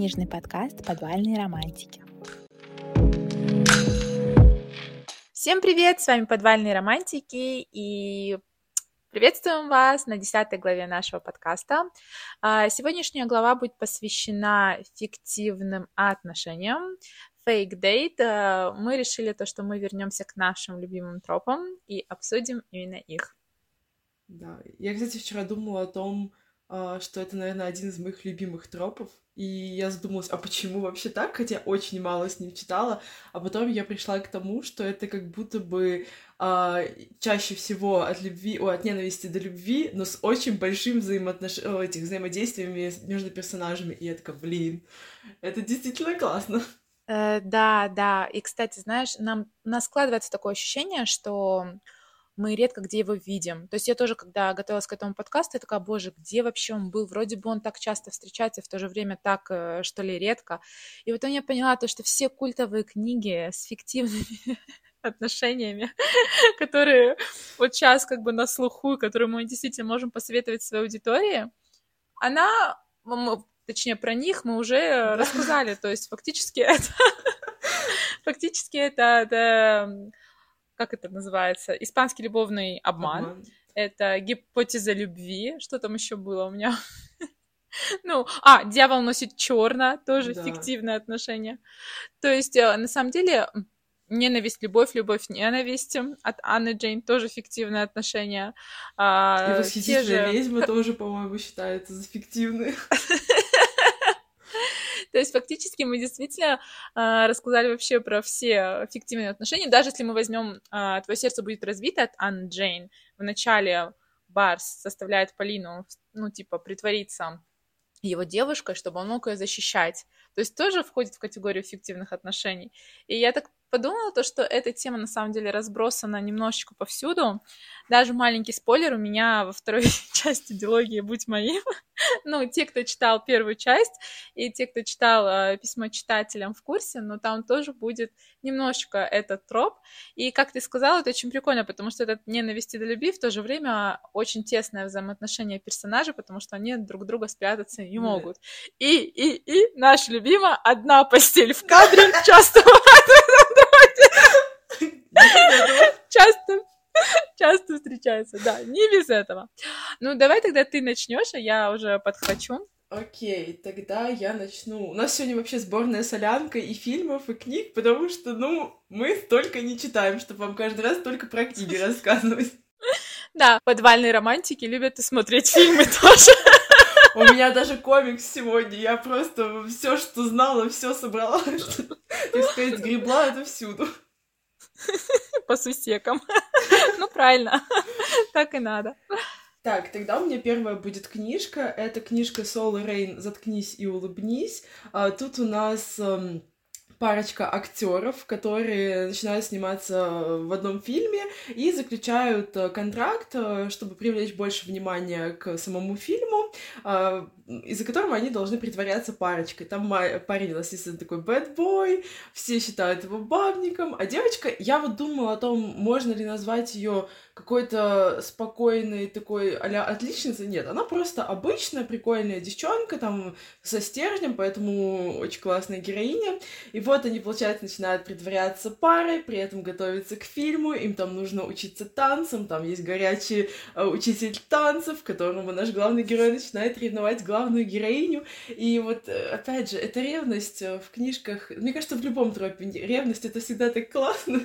книжный подкаст «Подвальные романтики». Всем привет! С вами «Подвальные романтики» и приветствуем вас на десятой главе нашего подкаста. А, сегодняшняя глава будет посвящена фиктивным отношениям, fake date. А, мы решили то, что мы вернемся к нашим любимым тропам и обсудим именно их. Да, я, кстати, вчера думала о том, а, что это, наверное, один из моих любимых тропов. И я задумалась, а почему вообще так? Хотя очень мало с ним читала. А потом я пришла к тому, что это как будто бы а, чаще всего от любви, о, от ненависти до любви, но с очень большим взаимоотнош... этих взаимодействиями между персонажами. И я такая, блин, это действительно классно. Э, да, да. И, кстати, знаешь, нам, у нас складывается такое ощущение, что мы редко где его видим. То есть я тоже, когда готовилась к этому подкасту, я такая, боже, где вообще он был? Вроде бы он так часто встречается, в то же время так, э, что ли, редко. И потом я поняла то, что все культовые книги с фиктивными отношениями, которые вот сейчас как бы на слуху, которые мы действительно можем посоветовать своей аудитории, она, точнее, про них мы уже рассказали. То есть фактически это... Фактически это, это как это называется, испанский любовный обман. обман. Это гипотеза любви. Что там еще было у меня? Ну, а, дьявол носит черно, тоже да. фиктивное отношение. То есть, э, на самом деле, ненависть, любовь, любовь, ненависть от Анны Джейн тоже фиктивное отношение. А, И восхитительная же... ведьма тоже, по-моему, считается за фиктивные. То есть фактически мы действительно э, рассказали вообще про все фиктивные отношения. Даже если мы возьмем э, «Твое сердце будет разбито» от Анны Джейн, в начале Барс заставляет Полину, ну, типа, притвориться его девушкой, чтобы он мог ее защищать. То есть тоже входит в категорию фиктивных отношений. И я так подумала, то, что эта тема на самом деле разбросана немножечко повсюду. Даже маленький спойлер у меня во второй части дилогии «Будь моим». ну, те, кто читал первую часть, и те, кто читал э, письмо читателям в курсе, но там тоже будет немножечко этот троп. И, как ты сказала, это очень прикольно, потому что это ненависть до любви, в то же время очень тесное взаимоотношение персонажей, потому что они друг друга спрятаться не могут. И, и, и наша любимая одна постель в кадре часто Часто часто встречается, да, не без этого. Ну, давай тогда ты начнешь, а я уже подхвачу. Окей, тогда я начну. У нас сегодня вообще сборная солянка и фильмов, и книг, потому что, ну, мы столько не читаем, чтобы вам каждый раз только про книги рассказывать. Да, подвальные романтики любят и смотреть фильмы тоже. У меня даже комикс сегодня. Я просто все, что знала, все собрала. Так сказать, гребла это всюду. По сусекам. Ну, правильно. Так и надо. Так, тогда у меня первая будет книжка. Это книжка Соло Рейн «Заткнись и улыбнись». А, тут у нас эм, парочка актеров, которые начинают сниматься в одном фильме и заключают э, контракт, э, чтобы привлечь больше внимания к самому фильму, а, из-за которого они должны притворяться парочкой. Там парень у нас, естественно, такой boy, все считают его бабником, а девочка, я вот думала о том, можно ли назвать ее какой-то спокойной такой а отличницей. Нет, она просто обычная прикольная девчонка, там, со стержнем, поэтому очень классная героиня. И вот они, получается, начинают притворяться парой, при этом готовиться к фильму, им там нужно учиться танцам, там есть горячий э, учитель танцев, которому наш главный герой начинает ревновать главную героиню. И вот, э, опять же, это ревность э, в книжках, мне кажется, в любом тропе ревность — это всегда так классно.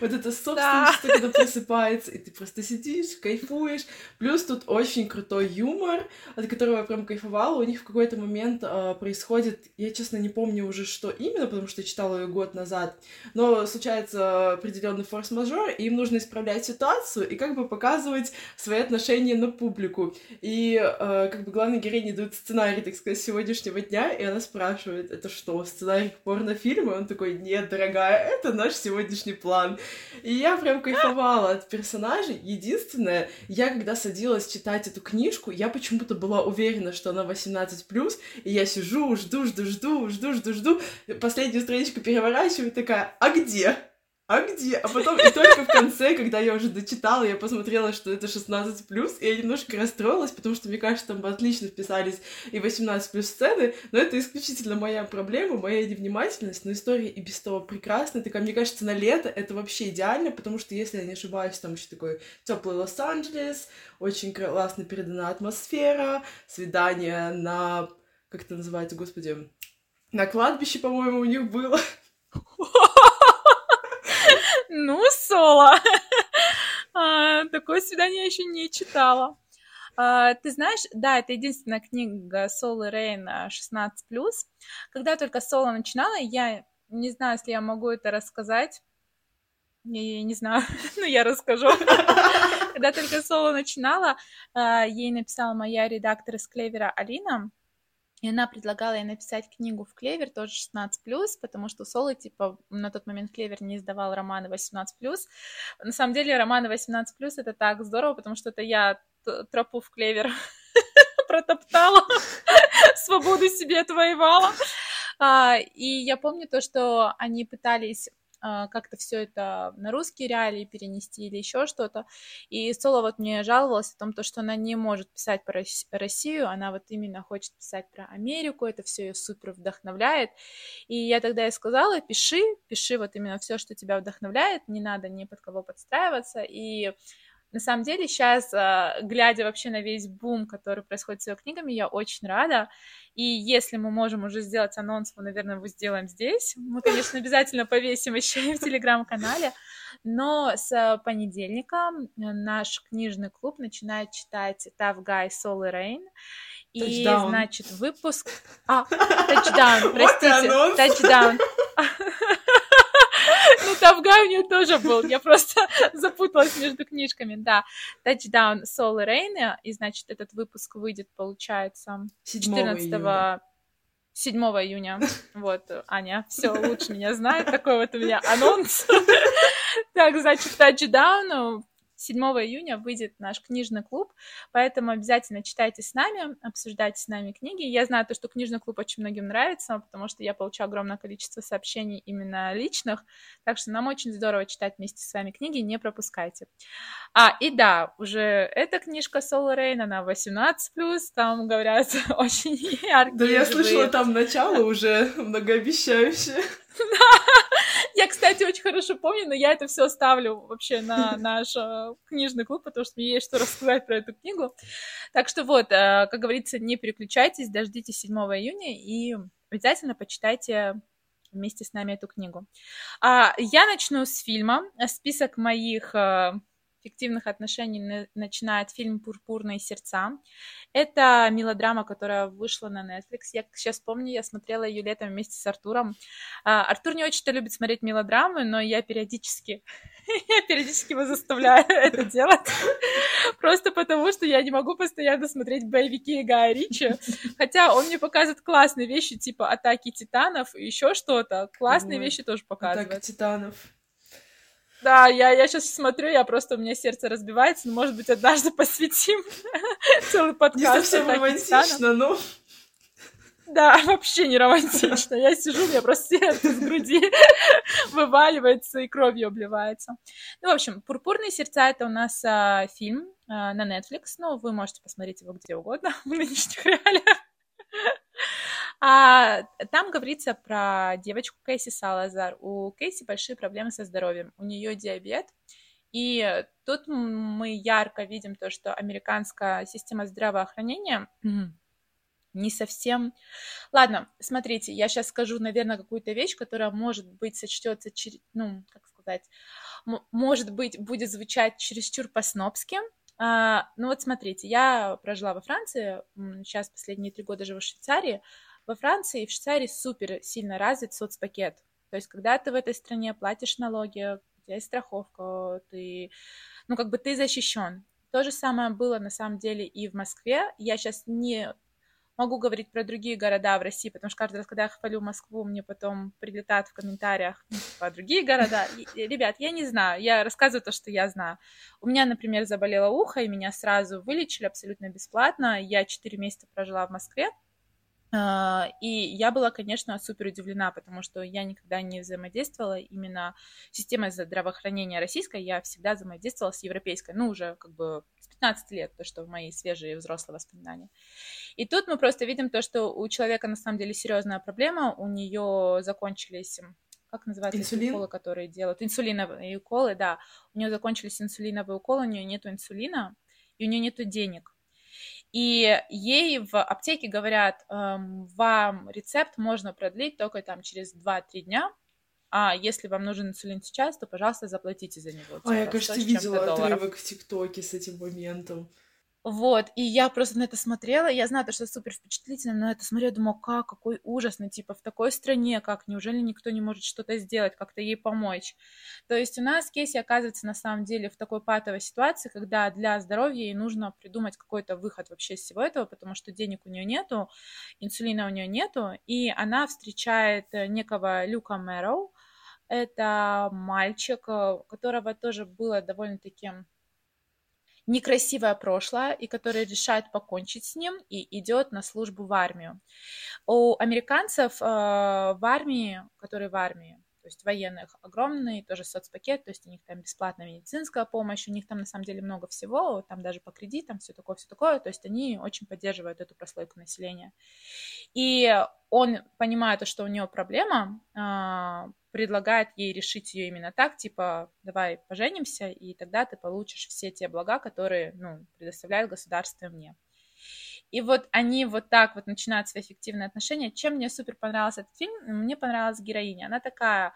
Вот это собственность, да. когда просыпается, и ты просто сидишь, кайфуешь. Плюс тут очень крутой юмор, от которого я прям кайфовала. У них в какой-то момент э, происходит, я, честно, не помню уже, что именно, потому что я читала ее год назад, но случается определенный форс-мажор, и им нужно исправлять ситуацию и как бы показывать свои отношения на публику. И э, как бы главной героине дают сценарий, так сказать, сегодняшнего дня, и она спрашивает, это что, сценарий порнофильма? И он такой, нет, дорогая, это наш сегодняшний план план. И я прям кайфовала от персонажей. Единственное, я когда садилась читать эту книжку, я почему-то была уверена, что она 18+, и я сижу, жду, жду, жду, жду, жду, жду, последнюю страничку переворачиваю, такая, а где? А где? А потом и только в конце, когда я уже дочитала, я посмотрела, что это 16+, и я немножко расстроилась, потому что, мне кажется, там отлично вписались и 18 сцены, но это исключительно моя проблема, моя невнимательность, но история и без того прекрасная, такая, мне кажется, на лето это вообще идеально, потому что, если я не ошибаюсь, там еще такой теплый Лос-Анджелес, очень классно передана атмосфера, свидание на, как это называется, господи, на кладбище, по-моему, у них было. Ну, Соло. а, такое свидание я еще не читала. А, ты знаешь, да, это единственная книга Соло Рейна 16+. Когда только Соло начинала, я не знаю, если я могу это рассказать. Я, я не знаю, но я расскажу. Когда только Соло начинала, а, ей написала моя редактор из Клевера Алина, и она предлагала ей написать книгу в Клевер, тоже 16+, потому что Соло, типа, на тот момент Клевер не издавал романы 18+. На самом деле, романы 18+, это так здорово, потому что это я тропу в Клевер протоптала, свободу себе отвоевала. А, и я помню то, что они пытались как-то все это на русские реалии перенести или еще что-то. И Соло вот мне жаловалась о том, то, что она не может писать про Россию, она вот именно хочет писать про Америку, это все ее супер вдохновляет. И я тогда ей сказала, пиши, пиши вот именно все, что тебя вдохновляет, не надо ни под кого подстраиваться. И на самом деле сейчас, а, глядя вообще на весь бум, который происходит с ее книгами, я очень рада. И если мы можем уже сделать анонс, мы, наверное, его сделаем здесь. Мы, конечно, обязательно повесим еще и в телеграм-канале. Но с понедельника наш книжный клуб начинает читать Tough Guy Soul Rain. И, touchdown. значит, выпуск... А, тачдаун, простите, тачдаун. Тавгай у нее тоже был. Я просто запуталась между книжками. Да, Touchdown и Rain. И, значит, этот выпуск выйдет, получается, 14 июня. 7 июня. Вот, Аня, все лучше меня знает. Такой вот у меня анонс. Так, значит, тачдаун 7 июня выйдет наш книжный клуб, поэтому обязательно читайте с нами, обсуждайте с нами книги. Я знаю то, что книжный клуб очень многим нравится, потому что я получаю огромное количество сообщений именно личных, так что нам очень здорово читать вместе с вами книги, не пропускайте. А, и да, уже эта книжка Соло Рейн, она 18+, там говорят очень яркие. Да, я слышала там начало уже многообещающее. Я, кстати, очень хорошо помню, но я это все оставлю вообще на наш э, книжный клуб, потому что мне есть что рассказать про эту книгу. Так что вот, э, как говорится, не переключайтесь, дождитесь 7 июня и обязательно почитайте вместе с нами эту книгу. А, я начну с фильма. Список моих фиктивных отношений начинает фильм «Пурпурные сердца». Это мелодрама, которая вышла на Netflix. Я сейчас помню, я смотрела ее летом вместе с Артуром. А, Артур не очень-то любит смотреть мелодрамы, но я периодически, я периодически его заставляю это делать. Просто потому, что я не могу постоянно смотреть боевики Гая Ричи. Хотя он мне показывает классные вещи, типа «Атаки титанов» и еще что-то. Классные вещи тоже показывает. «Атаки титанов». Да, я, я сейчас смотрю, я просто, у меня сердце разбивается, но, может быть, однажды посвятим целый подкаст. Не совсем романтично, но... Да, вообще не романтично. Я сижу, у меня просто сердце с груди вываливается и кровью обливается. Ну, в общем, «Пурпурные сердца» — это у нас а, фильм а, на Netflix, но вы можете посмотреть его где угодно в нынешних реалиях. А, там говорится про девочку Кейси Салазар. У Кейси большие проблемы со здоровьем. У нее диабет. И тут мы ярко видим то, что американская система здравоохранения не совсем... Ладно, смотрите, я сейчас скажу, наверное, какую-то вещь, которая, может быть, сочтется, ну, как сказать, может быть, будет звучать чересчур по-снобски, а, ну вот смотрите, я прожила во Франции, сейчас последние три года живу в Швейцарии, во Франции и в Швейцарии супер сильно развит соцпакет. То есть, когда ты в этой стране платишь налоги, у тебя есть страховка, ты, ну, как бы ты защищен. То же самое было на самом деле и в Москве. Я сейчас не могу говорить про другие города в России, потому что каждый раз, когда я хвалю Москву, мне потом прилетают в комментариях ну, типа, другие города. И, ребят, я не знаю, я рассказываю то, что я знаю. У меня, например, заболело ухо, и меня сразу вылечили абсолютно бесплатно. Я 4 месяца прожила в Москве, А, и я была, конечно, супер удивлена, потому что я никогда не взаимодействовала именно с системой здравоохранения российской, я всегда взаимодействовала с европейской, ну, уже как бы с 15 лет, то, что в мои свежие взрослые воспоминания. И тут мы просто видим то, что у человека на самом деле серьезная проблема, у нее закончились как называется Инсулин? уколы, которые делают? Инсулиновые уколы, да. У нее закончились инсулиновые уколы, у нее нет инсулина, и у нее нет денег. И ей в аптеке говорят, эм, вам рецепт можно продлить только там через 2-3 дня, а если вам нужен инсулин сейчас, то, пожалуйста, заплатите за него. А, я, типа, кажется, видела отрывок в ТикТоке с этим моментом. Вот, и я просто на это смотрела, я знаю, что это супер впечатлительно, но это смотрела, думала, как, какой ужас, ну, типа, в такой стране, как, неужели никто не может что-то сделать, как-то ей помочь? То есть у нас Кейси оказывается на самом деле в такой патовой ситуации, когда для здоровья ей нужно придумать какой-то выход вообще из всего этого, потому что денег у нее нету, инсулина у нее нету, и она встречает э, некого Люка Мэроу, это мальчик, э, которого тоже было довольно-таки некрасивое прошлое и который решает покончить с ним и идет на службу в армию. У американцев э, в армии, которые в армии, то есть военных огромный тоже соцпакет, то есть у них там бесплатная медицинская помощь, у них там на самом деле много всего, там даже по кредитам, все такое, все такое, то есть они очень поддерживают эту прослойку населения. И он, понимая то, что у него проблема, а, предлагает ей решить ее именно так, типа, давай поженимся, и тогда ты получишь все те блага, которые, ну, предоставляет государство мне. И вот они вот так вот начинают свои эффективные отношения. Чем мне супер понравился этот фильм? Мне понравилась героиня. Она такая,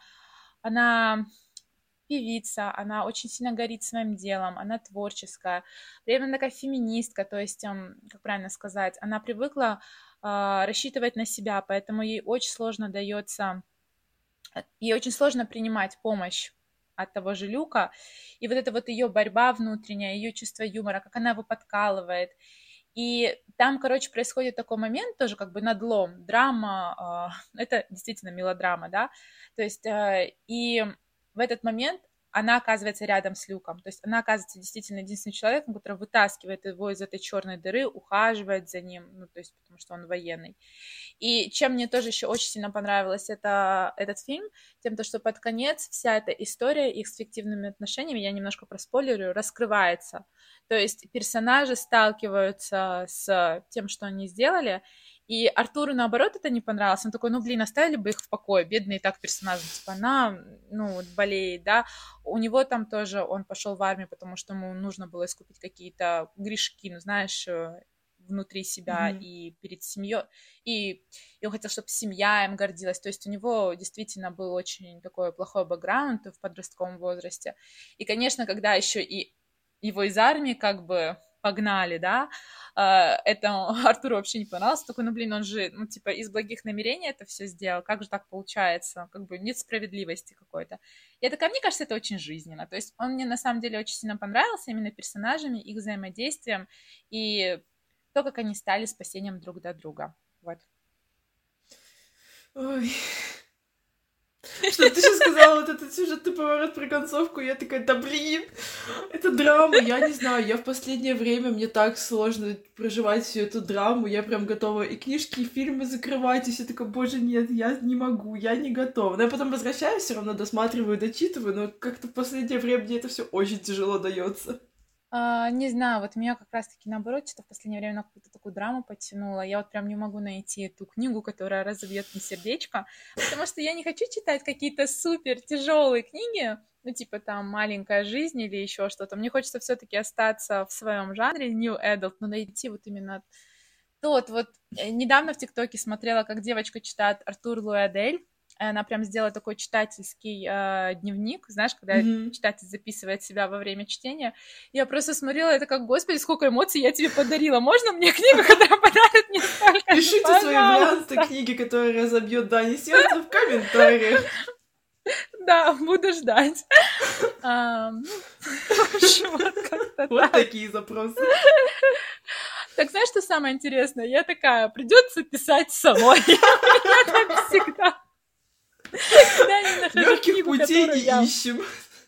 она певица, она очень сильно горит своим делом, она творческая, этом такая феминистка, то есть, эм, как правильно сказать, она привыкла э, рассчитывать на себя, поэтому ей очень сложно дается, ей очень сложно принимать помощь от того же Люка, и вот это вот ее борьба внутренняя, ее чувство юмора, как она его подкалывает, и там, короче, происходит такой момент тоже как бы надлом, драма, э, это действительно мелодрама, да, то есть э, и в этот момент она оказывается рядом с Люком. То есть она оказывается действительно единственным человеком, который вытаскивает его из этой черной дыры, ухаживает за ним, ну, то есть потому что он военный. И чем мне тоже еще очень сильно понравилось это, этот фильм, тем, то, что под конец вся эта история их с фиктивными отношениями, я немножко проспойлерю, раскрывается. То есть персонажи сталкиваются с тем, что они сделали, и Артуру, наоборот, это не понравилось. Он такой, ну, блин, оставили бы их в покое. Бедные так персонажи. Типа, она, ну, болеет, да. У него там тоже, он пошел в армию, потому что ему нужно было искупить какие-то грешки, ну, знаешь, э, внутри себя mm-hmm. и перед семьей, и, и он хотел, чтобы семья им гордилась, то есть у него действительно был очень такой плохой бэкграунд в подростковом возрасте, и, конечно, когда еще и его из армии как бы погнали, да, а, это Артуру вообще не понравилось, такой, ну, блин, он же, ну, типа, из благих намерений это все сделал, как же так получается, как бы нет справедливости какой-то. Я такая, мне кажется, это очень жизненно, то есть он мне на самом деле очень сильно понравился именно персонажами, их взаимодействием и то, как они стали спасением друг для друга, вот. Ой, что ты сейчас сказала вот этот сюжетный поворот про концовку, я такая, да блин, это драма, я не знаю, я в последнее время, мне так сложно проживать всю эту драму, я прям готова и книжки, и фильмы закрывать, и все такое, боже, нет, я не могу, я не готова. Но я потом возвращаюсь, все равно досматриваю, дочитываю, но как-то в последнее время мне это все очень тяжело дается. А, не знаю, вот меня как раз-таки наоборот, что в последнее время на какую-то такую драму подтянула. Я вот прям не могу найти эту книгу, которая разобьет мне сердечко, потому что я не хочу читать какие-то супер тяжелые книги, ну, типа там «Маленькая жизнь» или еще что-то. Мне хочется все-таки остаться в своем жанре New Adult, но найти вот именно тот вот... Э, недавно в ТикТоке смотрела, как девочка читает Артур Луэдель, она прям сделала такой читательский э, дневник, знаешь, когда mm-hmm. читатель записывает себя во время чтения. Я просто смотрела, это как, господи, сколько эмоций я тебе подарила. Можно мне книгу, которая подарит мне столько? Пишите свои варианты книги, которые разобьют Дани сердце в комментариях. Да, буду ждать. Вот такие запросы. Так знаешь, что самое интересное? Я такая, придется писать самой. Я так всегда. Легких путей не ищем.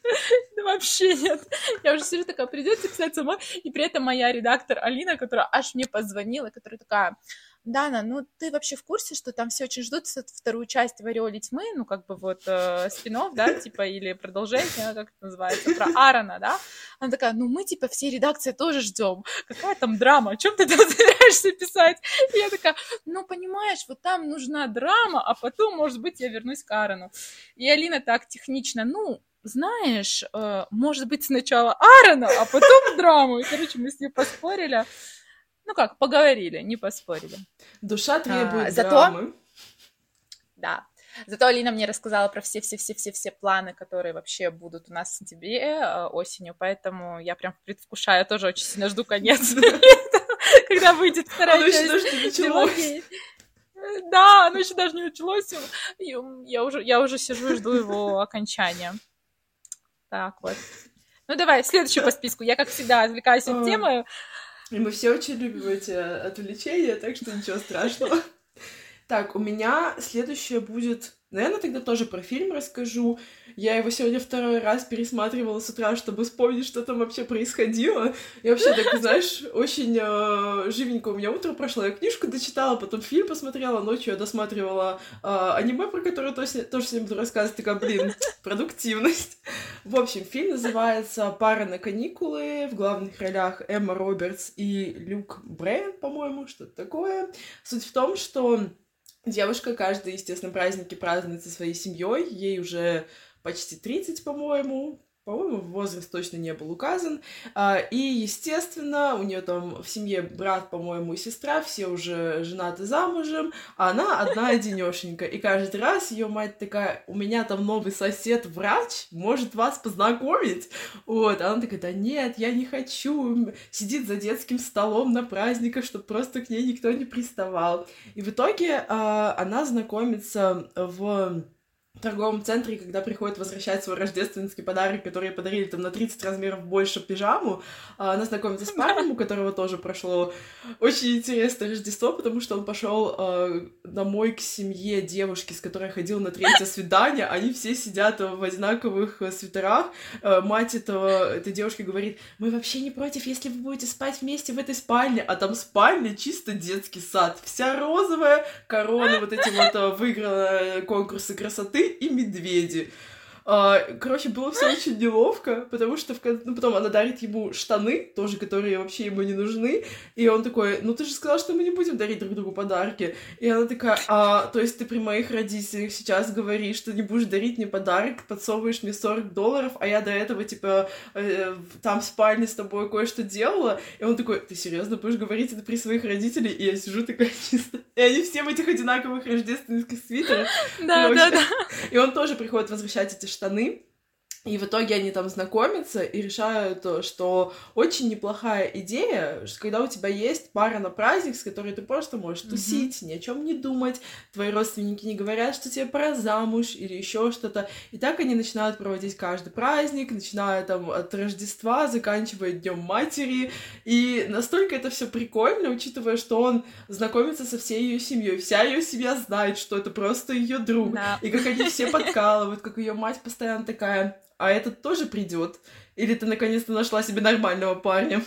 Да вообще нет. Я уже сижу такая, придется писать сама. И при этом моя редактор Алина, которая аж мне позвонила, которая такая, Дана, ну ты вообще в курсе, что там все очень ждут вторую часть в Ореоле тьмы, ну как бы вот э, спин да, типа, или продолжение, как это называется, про Аарона, да? Она такая, ну мы типа все редакции тоже ждем. Какая там драма? О чем ты там собираешься писать? И я такая, ну понимаешь, вот там нужна драма, а потом, может быть, я вернусь к Аарону. И Алина так технично, ну, знаешь, э, может быть, сначала Аарона, а потом драму. И, короче, мы с ней поспорили. Ну как, поговорили, не поспорили. Душа требует а, зато... драмы. Да. Зато Алина мне рассказала про все-все-все-все-все планы, которые вообще будут у нас в сентябре э, осенью, поэтому я прям предвкушаю, тоже очень сильно жду конец, когда выйдет вторая часть. Да, оно еще даже не началось. Я уже, я уже сижу и жду его окончания. Так вот. Ну давай, следующую по списку. Я, как всегда, отвлекаюсь от темы. И мы все очень любим эти отвлечения, так что ничего страшного. Так, у меня следующее будет Наверное, тогда тоже про фильм расскажу. Я его сегодня второй раз пересматривала с утра, чтобы вспомнить, что там вообще происходило. И вообще, так, знаешь, очень э, живенько у меня утро прошло. Я книжку дочитала, потом фильм посмотрела, ночью я досматривала э, аниме, про которое тоже, тоже сегодня буду рассказывать. Такая, блин, продуктивность. В общем, фильм называется «Пара на каникулы». В главных ролях Эмма Робертс и Люк Брэн, по-моему, что-то такое. Суть в том, что Девушка каждый, естественно, праздники празднует со своей семьей. Ей уже почти 30, по-моему, по-моему, возраст точно не был указан. А, и, естественно, у нее там в семье брат, по-моему, и сестра, все уже женаты замужем, а она одна одинешенька. И каждый раз ее мать такая, у меня там новый сосед врач, может вас познакомить? Вот, а она такая, да нет, я не хочу. Сидит за детским столом на праздниках, чтобы просто к ней никто не приставал. И в итоге а, она знакомится в торговом центре, когда приходит возвращать свой рождественский подарок, который подарили там на 30 размеров больше пижаму, а, она знакомится с парнем, у которого тоже прошло очень интересное Рождество, потому что он пошел э, домой к семье девушки, с которой ходил на третье свидание, они все сидят в одинаковых свитерах, э, мать этого, этой девушки говорит, мы вообще не против, если вы будете спать вместе в этой спальне, а там спальня чисто детский сад, вся розовая, корона вот эти вот выиграла конкурсы красоты, и медведи. А, короче, было все очень неловко, потому что в, ну, потом она дарит ему штаны, тоже, которые вообще ему не нужны, и он такой, ну ты же сказал, что мы не будем дарить друг другу подарки. И она такая, а, то есть ты при моих родителях сейчас говоришь, что не будешь дарить мне подарок, подсовываешь мне 40 долларов, а я до этого, типа, э, там в спальне с тобой кое-что делала, и он такой, ты серьезно будешь говорить это при своих родителях? И я сижу такая чисто, и они все в этих одинаковых рождественских свитерах. Да, да, да. И он тоже приходит возвращать эти штаны. И в итоге они там знакомятся и решают, что очень неплохая идея, что когда у тебя есть пара на праздник, с которой ты просто можешь тусить, mm-hmm. ни о чем не думать, твои родственники не говорят, что тебе пора замуж или еще что-то. И так они начинают проводить каждый праздник, начиная там от Рождества, заканчивая Днем Матери. И настолько это все прикольно, учитывая, что он знакомится со всей ее семьей. Вся ее семья знает, что это просто ее друг. Да. И как они все подкалывают, как ее мать постоянно такая а этот тоже придет? Или ты наконец-то нашла себе нормального парня?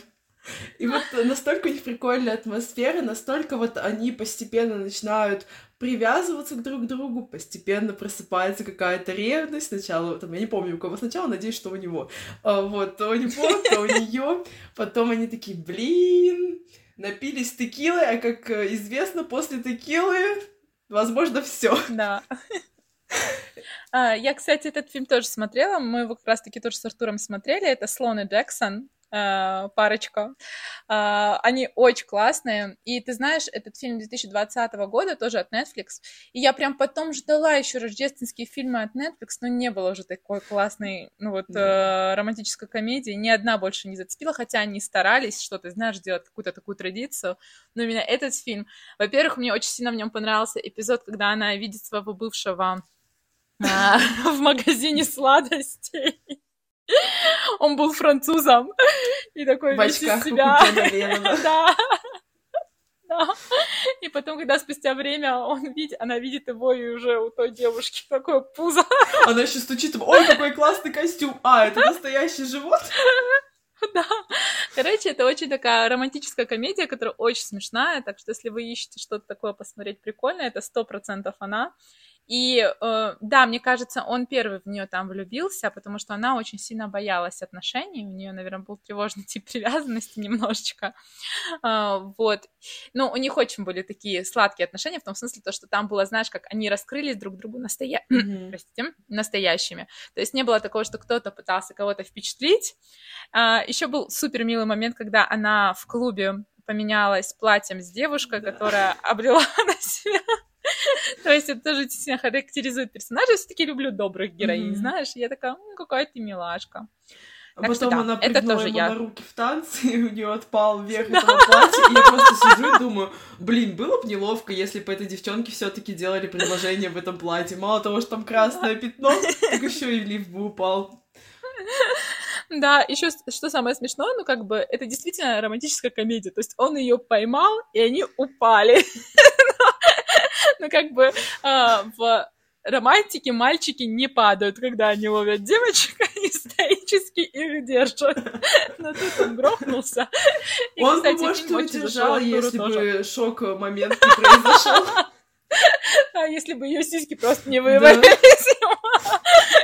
И вот настолько у них прикольная атмосфера, настолько вот они постепенно начинают привязываться к друг другу, постепенно просыпается какая-то ревность. Сначала, там, я не помню, у кого сначала, надеюсь, что у него. А, вот, то у него, то у нее. Потом они такие, блин, напились текилой, а как известно, после текилы, возможно, все. Да. А, я, кстати, этот фильм тоже смотрела. Мы его как раз-таки тоже с Артуром смотрели. Это Слон и Джексон а, парочка. А, они очень классные. И ты знаешь, этот фильм 2020 года тоже от Netflix. И я прям потом ждала еще рождественские фильмы от Netflix, но не было уже такой классной, ну вот, да. романтической комедии. Ни одна больше не зацепила, хотя они старались что-то, знаешь, сделать какую-то такую традицию. Но именно этот фильм, во-первых, мне очень сильно в нем понравился эпизод, когда она видит своего бывшего в магазине сладостей. Он был французом и такой в весь из себя. Да. Да. И потом, когда спустя время он видит, она видит его, и уже у той девушки такое пузо. Она еще стучит, ой, какой классный костюм. А, это настоящий живот? Да. Короче, это очень такая романтическая комедия, которая очень смешная, так что если вы ищете что-то такое посмотреть прикольное, это сто процентов она. И э, да, мне кажется, он первый в нее там влюбился, потому что она очень сильно боялась отношений. У нее, наверное, был тревожный тип привязанности немножечко. Э, вот. Ну, у них очень были такие сладкие отношения, в том смысле, то, что там было, знаешь, как они раскрылись друг другу настоя... mm-hmm. Простите, настоящими. То есть не было такого, что кто-то пытался кого-то впечатлить. Э, еще был супер милый момент, когда она в клубе поменялась платьем с девушкой, да. которая обрела на себя то есть это тоже действительно характеризует персонажа. Я все-таки люблю добрых героинь, знаешь. Я такая, ну, какая ты милашка. А так потом что, да, она это тоже ему я. на руки в танце, и у нее отпал верх этого платья, и я просто сижу и думаю, блин, было бы неловко, если бы этой девчонке все таки делали предложение в этом платье. Мало того, что там красное пятно, так еще и лифт бы упал. Да, еще что самое смешное, ну как бы это действительно романтическая комедия, то есть он ее поймал, и они упали. Ну, как бы а, в романтике мальчики не падают, когда они ловят девочек, они стоически их держат. Но тут он грохнулся. И, он кстати, бы, может, удержал, если бы шок-момент не произошел. А если бы ее сиськи просто не вывалились. Да.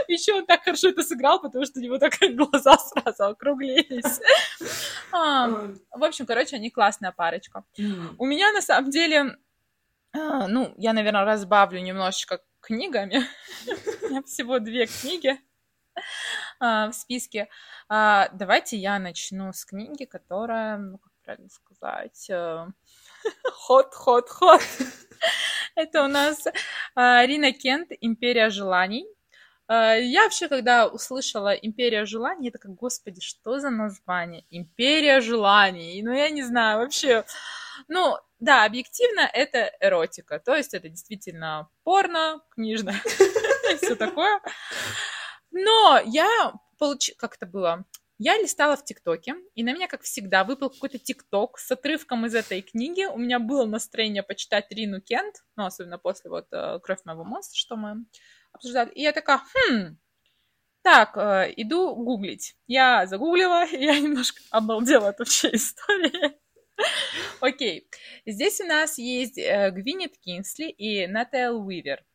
Еще он так хорошо это сыграл, потому что у него так глаза сразу округлились. А, в общем, короче, они классная парочка. Mm. У меня на самом деле а, ну, я, наверное, разбавлю немножечко книгами. У меня всего две книги а, в списке. Давайте я начну с книги, которая, ну, как правильно сказать, ход, ход, ход. Это у нас Рина Кент «Империя желаний». Я вообще, когда услышала «Империя желаний», я такая, господи, что за название? «Империя желаний». Ну, я не знаю, вообще... Ну, да, объективно это эротика, то есть это действительно порно, книжное, все такое. Но я получила, как это было, я листала в ТикТоке, и на меня, как всегда, выпал какой-то ТикТок с отрывком из этой книги. У меня было настроение почитать Рину Кент, ну, особенно после вот э, «Кровь моего монстра», что мы обсуждали. И я такая, хм, так, э, иду гуглить. Я загуглила, я немножко обалдела от вообще истории. Окей. Здесь у нас есть э, Гвинет Кинсли и Натаэл Уивер.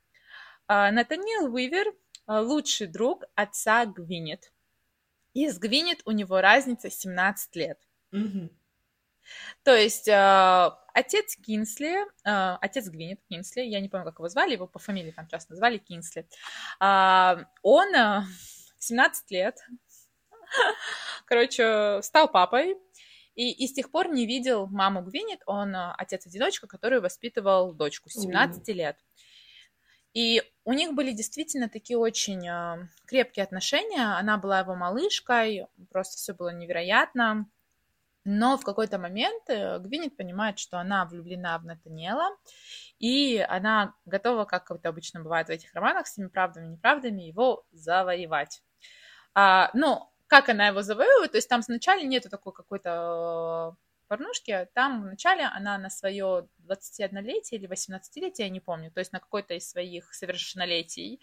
А, Натаниэл Уивер э, лучший друг отца Гвинет. И с Гвинет у него разница 17 лет. То есть э, отец Кинсли, э, отец Гвинет Кинсли, я не помню, как его звали, его по фамилии там часто назвали Кинсли, э, он э, 17 лет, короче, стал папой, и, и с тех пор не видел маму Гвинет, он а, отец-одиночка, который воспитывал дочку с 17 mm. лет. И у них были действительно такие очень э, крепкие отношения. Она была его малышкой, просто все было невероятно. Но в какой-то момент э, Гвинет понимает, что она влюблена в Натаниэла, и она готова, как это обычно бывает в этих романах, с всеми правдами и неправдами, его завоевать. А, ну, как она его завоевывает, то есть там сначала нету такой какой-то порнушки, там вначале она на свое 21-летие или 18-летие, я не помню, то есть на какой-то из своих совершеннолетий,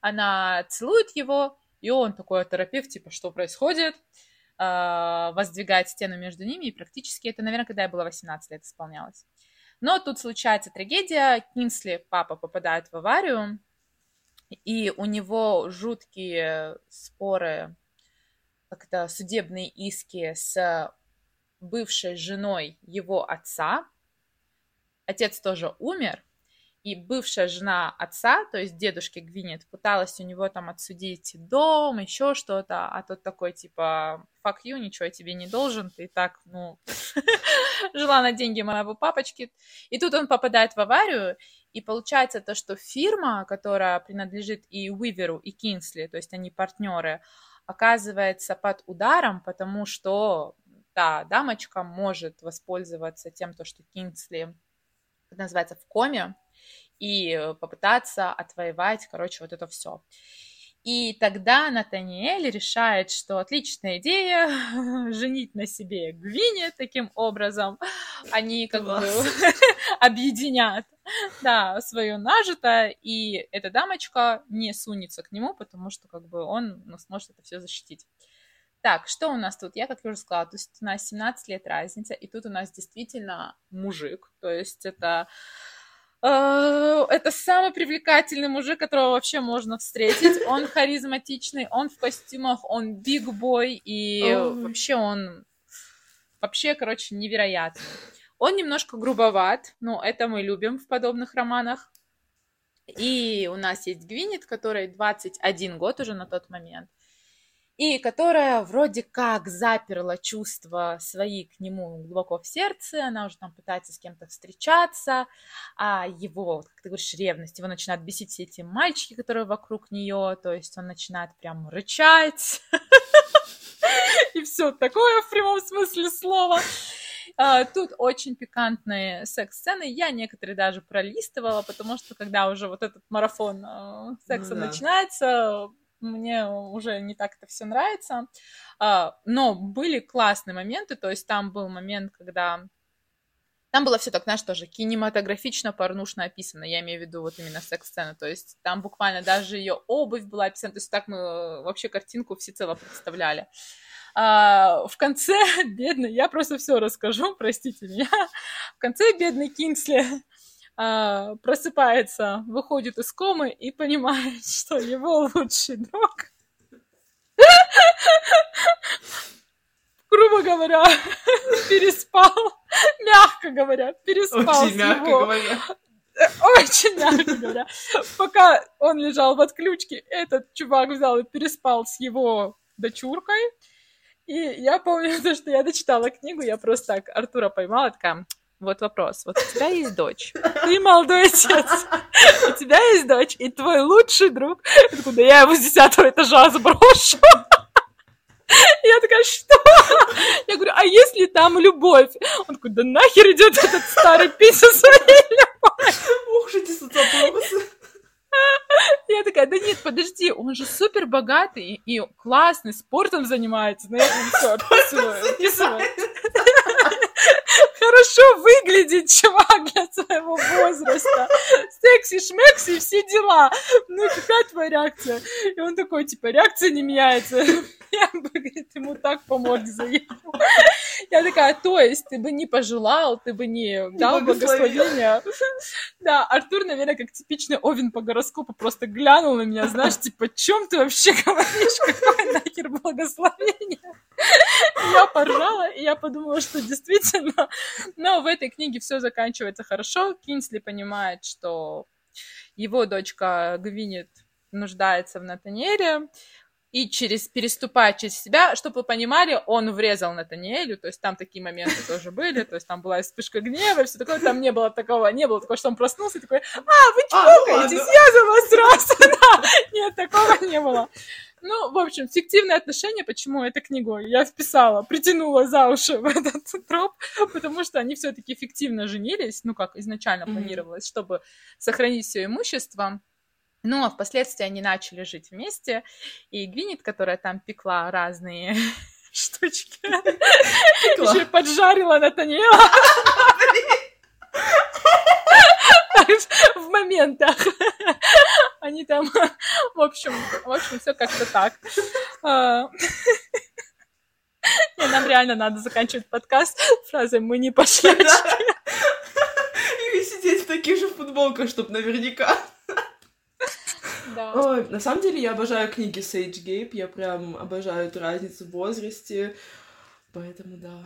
она целует его, и он такой оторопев, типа, что происходит, э, воздвигает стену между ними, и практически это, наверное, когда я была 18 лет исполнялось. Но тут случается трагедия, Кинсли, папа, попадает в аварию, и у него жуткие споры как-то судебные иски с бывшей женой его отца. Отец тоже умер, и бывшая жена отца, то есть дедушки Гвинет, пыталась у него там отсудить дом, еще что-то, а тот такой, типа, fuck you, ничего я тебе не должен, ты и так, ну, жила на деньги моего папочки. И тут он попадает в аварию, и получается то, что фирма, которая принадлежит и Уиверу, и Кинсли, то есть они партнеры, оказывается под ударом, потому что та дамочка может воспользоваться тем, то, что Кингсли, называется, в коме, и попытаться отвоевать, короче, вот это все. И тогда Натаниэль решает, что отличная идея женить на себе Гвине таким образом. Они как Класс. бы объединят да, свое нажитое, и эта дамочка не сунется к нему, потому что как бы он ну, сможет это все защитить. Так, что у нас тут? Я, как я уже сказала, то есть у нас 17 лет разница, и тут у нас действительно мужик, то есть это э, это самый привлекательный мужик, которого вообще можно встретить. Он харизматичный, он в костюмах, он big boy, и oh. вообще он вообще, короче, невероятный. Он немножко грубоват, но это мы любим в подобных романах. И у нас есть Гвинет, которой 21 год уже на тот момент и которая вроде как заперла чувства свои к нему глубоко в сердце, она уже там пытается с кем-то встречаться, а его, как ты говоришь, ревность, его начинают бесить все эти мальчики, которые вокруг нее, то есть он начинает прям рычать, и все такое в прямом смысле слова. А, тут очень пикантные секс-сцены. Я некоторые даже пролистывала, потому что когда уже вот этот марафон а, секса ну, да. начинается, мне уже не так это все нравится. А, но были классные моменты, то есть там был момент, когда там было все так, знаешь, тоже кинематографично, порнушно описано. Я имею в виду вот именно секс-сцену. То есть там буквально даже ее обувь была описана. То есть так мы э, вообще картинку всецело представляли. А, в конце, бедный, я просто все расскажу, простите меня. В конце бедный Кинсли а, просыпается, выходит из комы и понимает, что его лучший друг, грубо говоря, переспал, мягко говоря, переспал Очень с мягко его. говоря. Очень мягко говоря. Пока он лежал в отключке, этот чувак взял и переспал с его дочуркой. И я помню, что я дочитала книгу, я просто так Артура поймала, такая, вот вопрос. Вот у тебя есть дочь. Ты молодой отец. У тебя есть дочь, и твой лучший друг. Откуда я его с десятого этажа сброшу. Я такая, что? Я говорю, а если там любовь? Он такой, да нахер идет этот старый писец своей любовью. Ух, эти. Я такая, да нет, подожди, он же супер богатый и, и классный, спортом занимается. Ну, я все отписываю, отписываю хорошо выглядит чувак для своего возраста. Секси, шмекси, все дела. Ну, какая твоя реакция? И он такой, типа, реакция не меняется. Я бы, говорит, ему так по морде заехал. Я такая, то есть ты бы не пожелал, ты бы не дал благословения. Да, Артур, наверное, как типичный Овен по гороскопу, просто глянул на меня, знаешь, типа, чем ты вообще говоришь, какое нахер благословение? Я поржала, и я подумала, что действительно но в этой книге все заканчивается хорошо. Кинсли понимает, что его дочка Гвинет нуждается в Натаниэле, и через переступая через себя, чтобы вы понимали, он врезал Натаниэлю, то есть там такие моменты тоже были, то есть там была вспышка гнева, все такое, там не было такого, не было такого, что он проснулся и такой, а, вы чокаетесь, а, ну я за вас раз, да, нет, такого не было. Ну, в общем, фиктивные отношения, почему эту книгу я вписала, притянула за уши в этот троп, потому что они все-таки фиктивно женились, ну, как изначально планировалось, чтобы сохранить все имущество. Ну, а впоследствии они начали жить вместе, и Гвинет, которая там пекла разные штучки, еще поджарила Натаниэла. в моментах. Они там, в общем, в общем, все как-то так. А, не, нам реально надо заканчивать подкаст фразой «мы не пошли». И сидеть в таких же футболках, чтобы наверняка. Да. Ой, на самом деле я обожаю книги Сейдж Гейб, я прям обожаю эту разницу в возрасте, поэтому да.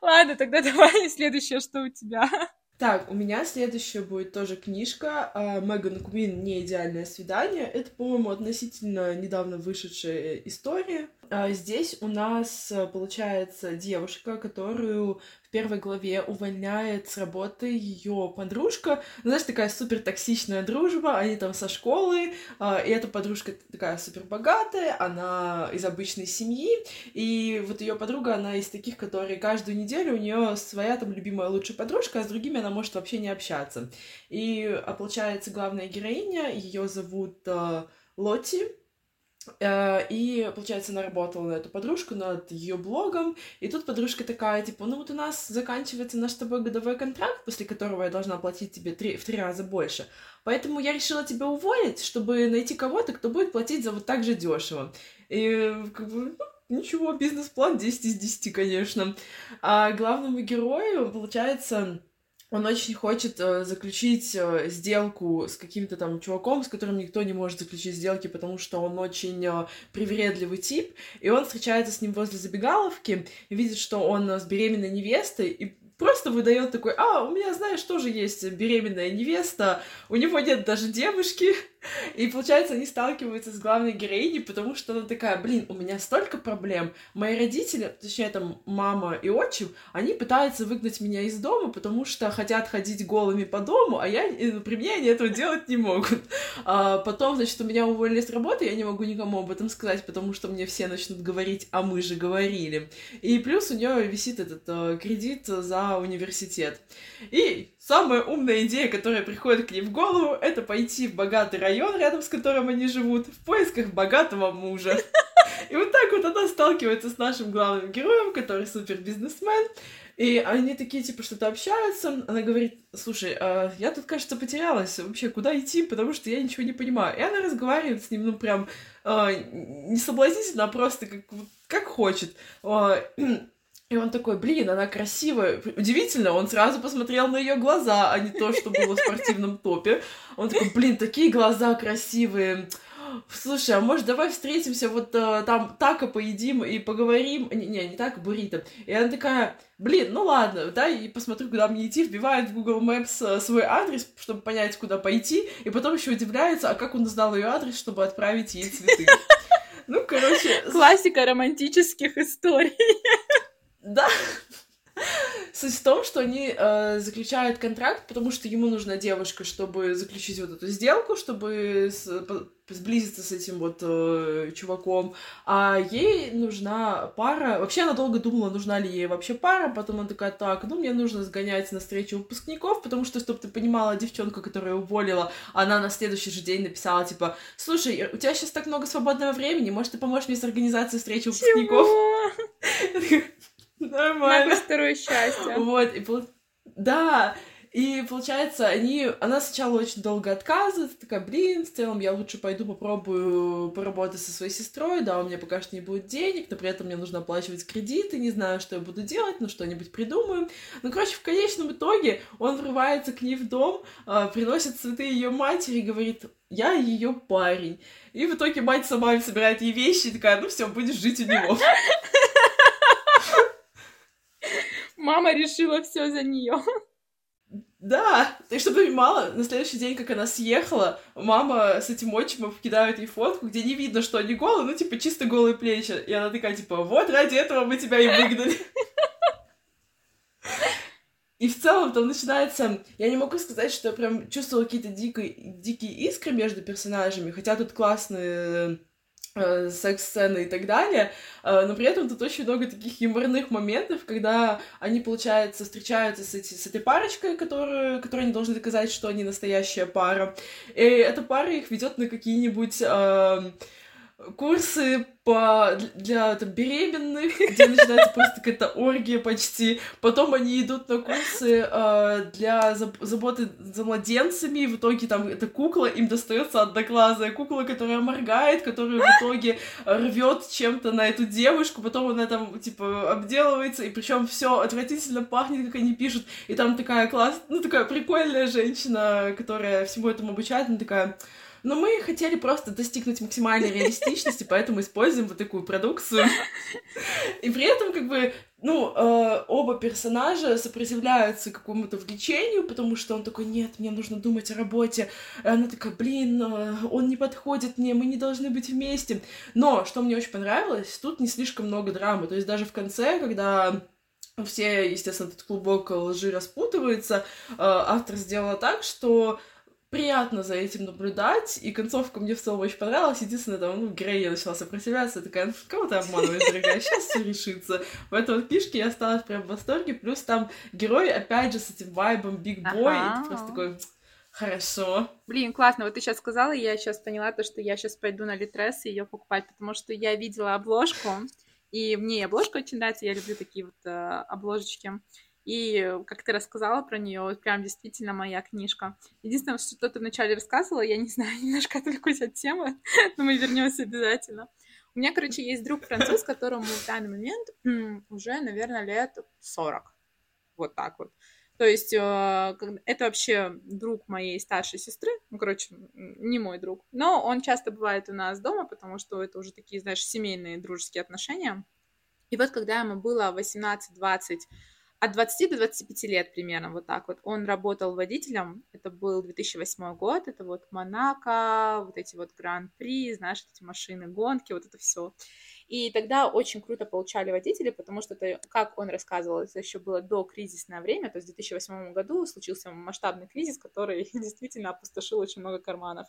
Ладно, тогда давай следующее, что у тебя. Так, у меня следующая будет тоже книжка а, Меган Куин «Не идеальное свидание». Это, по-моему, относительно недавно вышедшая история. А, здесь у нас, э, получается, девушка, которую первой главе увольняет с работы ее подружка. Ну, знаешь, такая супер токсичная дружба, они там со школы, а, и эта подружка такая супер богатая, она из обычной семьи, и вот ее подруга, она из таких, которые каждую неделю у нее своя там любимая лучшая подружка, а с другими она может вообще не общаться. И, а получается, главная героиня, ее зовут э, Лотти, Э, и, получается, она работала на эту подружку, над ее блогом, и тут подружка такая, типа, ну вот у нас заканчивается наш с тобой годовой контракт, после которого я должна платить тебе три, в три раза больше. Поэтому я решила тебя уволить, чтобы найти кого-то, кто будет платить за вот так же дешево. И как бы, ну, ничего, бизнес-план 10 из 10, конечно. А главному герою, получается, он очень хочет э, заключить э, сделку с каким-то там чуваком, с которым никто не может заключить сделки, потому что он очень э, привередливый тип, и он встречается с ним возле забегаловки, видит, что он с беременной невестой, и просто выдает такой, а, у меня, знаешь, тоже есть беременная невеста, у него нет даже девушки, и получается, они сталкиваются с главной героиней, потому что она такая, блин, у меня столько проблем, мои родители, точнее, там, мама и отчим, они пытаются выгнать меня из дома, потому что хотят ходить голыми по дому, а я, при мне они этого делать не могут. А потом, значит, у меня уволили с работы, я не могу никому об этом сказать, потому что мне все начнут говорить, а мы же говорили. И плюс у нее висит этот э, кредит за университет. И самая умная идея, которая приходит к ней в голову, это пойти в богатый район, рядом с которым они живут, в поисках богатого мужа. И вот так вот она сталкивается с нашим главным героем, который супер бизнесмен. И они такие, типа, что-то общаются. Она говорит, слушай, а я тут, кажется, потерялась. Вообще, куда идти? Потому что я ничего не понимаю. И она разговаривает с ним, ну, прям а, не соблазнительно, а просто как, как хочет. А, и он такой, блин, она красивая. Удивительно, он сразу посмотрел на ее глаза, а не то, что было в спортивном топе. Он такой, блин, такие глаза красивые. Слушай, а может давай встретимся вот э, там тако поедим и поговорим? Не, не, не так, буррито. И она такая, блин, ну ладно, да, и посмотрю, куда мне идти, вбивает в Google Maps э, свой адрес, чтобы понять, куда пойти, и потом еще удивляется, а как он узнал ее адрес, чтобы отправить ей цветы. Ну, короче... Классика романтических историй. Да. Суть в том, что они э, заключают контракт, потому что ему нужна девушка, чтобы заключить вот эту сделку, чтобы с, по, сблизиться с этим вот э, чуваком. А ей нужна пара. Вообще она долго думала, нужна ли ей вообще пара. Потом она такая, так, ну мне нужно сгонять на встречу выпускников, потому что, чтобы ты понимала, девчонка, которая уволила, она на следующий же день написала, типа, слушай, у тебя сейчас так много свободного времени, может, ты поможешь мне с организацией встречи выпускников? Чего? Нормально. Надо второе счастье. Вот, и да, и получается, они, она сначала очень долго отказывается, такая, блин, в целом я лучше пойду попробую поработать со своей сестрой, да, у меня пока что не будет денег, но при этом мне нужно оплачивать кредиты, не знаю, что я буду делать, но что-нибудь придумаю. Ну, короче, в конечном итоге он врывается к ней в дом, э, приносит цветы ее матери и говорит, я ее парень. И в итоге мать сама собирает ей вещи и такая, ну все, будешь жить у него. Мама решила все за нее. Да, и чтобы ты понимала, на следующий день, как она съехала, мама с этим отчимом кидает ей фотку, где не видно, что они голые, ну, типа, чисто голые плечи. И она такая, типа, вот ради этого мы тебя и выгнали. И в целом там начинается... Я не могу сказать, что я прям чувствовала какие-то дикие, дикие искры между персонажами, хотя тут классные секс-сцены и так далее, э, но при этом тут очень много таких юморных моментов, когда они, получается, встречаются с, эти, с этой парочкой, которую, которой они должны доказать, что они настоящая пара, и эта пара их ведет на какие-нибудь э, курсы по, для там, беременных, где начинается просто какая-то оргия почти. Потом они идут на курсы э, для заботы за младенцами, и в итоге там эта кукла им достается одноглазая кукла, которая моргает, которая в итоге рвет чем-то на эту девушку, потом она там типа обделывается, и причем все отвратительно пахнет, как они пишут, и там такая классная, ну такая прикольная женщина, которая всему этому обучает, она такая но мы хотели просто достигнуть максимальной реалистичности, поэтому используем вот такую продукцию. И при этом, как бы, ну, э, оба персонажа сопротивляются какому-то влечению, потому что он такой, нет, мне нужно думать о работе. И она такая, блин, э, он не подходит мне, мы не должны быть вместе. Но, что мне очень понравилось, тут не слишком много драмы. То есть даже в конце, когда все, естественно, этот клубок лжи распутывается, э, автор сделала так, что приятно за этим наблюдать, и концовка мне в целом очень понравилась. Единственное, там, ну, героиня начала сопротивляться, такая, ну, кого ты обманываешь, дорогая, сейчас все решится. Поэтому от книжки я осталась прям в восторге, плюс там герой, опять же, с этим вайбом Биг Бой, ага. и ты просто такой, Хорошо. Блин, классно. Вот ты сейчас сказала, и я сейчас поняла то, что я сейчас пойду на Литрес и ее покупать, потому что я видела обложку, и мне обложка очень нравится, я люблю такие вот э, обложечки. И как ты рассказала про нее, вот прям действительно моя книжка. Единственное, что ты вначале рассказывала, я не знаю, немножко отвлекусь от темы, но мы вернемся обязательно. У меня, короче, есть друг француз, которому в данный момент уже, наверное, лет 40. Вот так вот. То есть э, это вообще друг моей старшей сестры, ну, короче, не мой друг, но он часто бывает у нас дома, потому что это уже такие, знаешь, семейные дружеские отношения. И вот когда ему было 18-20 от 20 до 25 лет примерно, вот так вот. Он работал водителем, это был 2008 год, это вот Монако, вот эти вот Гран-при, знаешь, эти машины, гонки, вот это все. И тогда очень круто получали водители, потому что это, как он рассказывал, это еще было до кризисное время, то есть в 2008 году случился масштабный кризис, который действительно опустошил очень много карманов.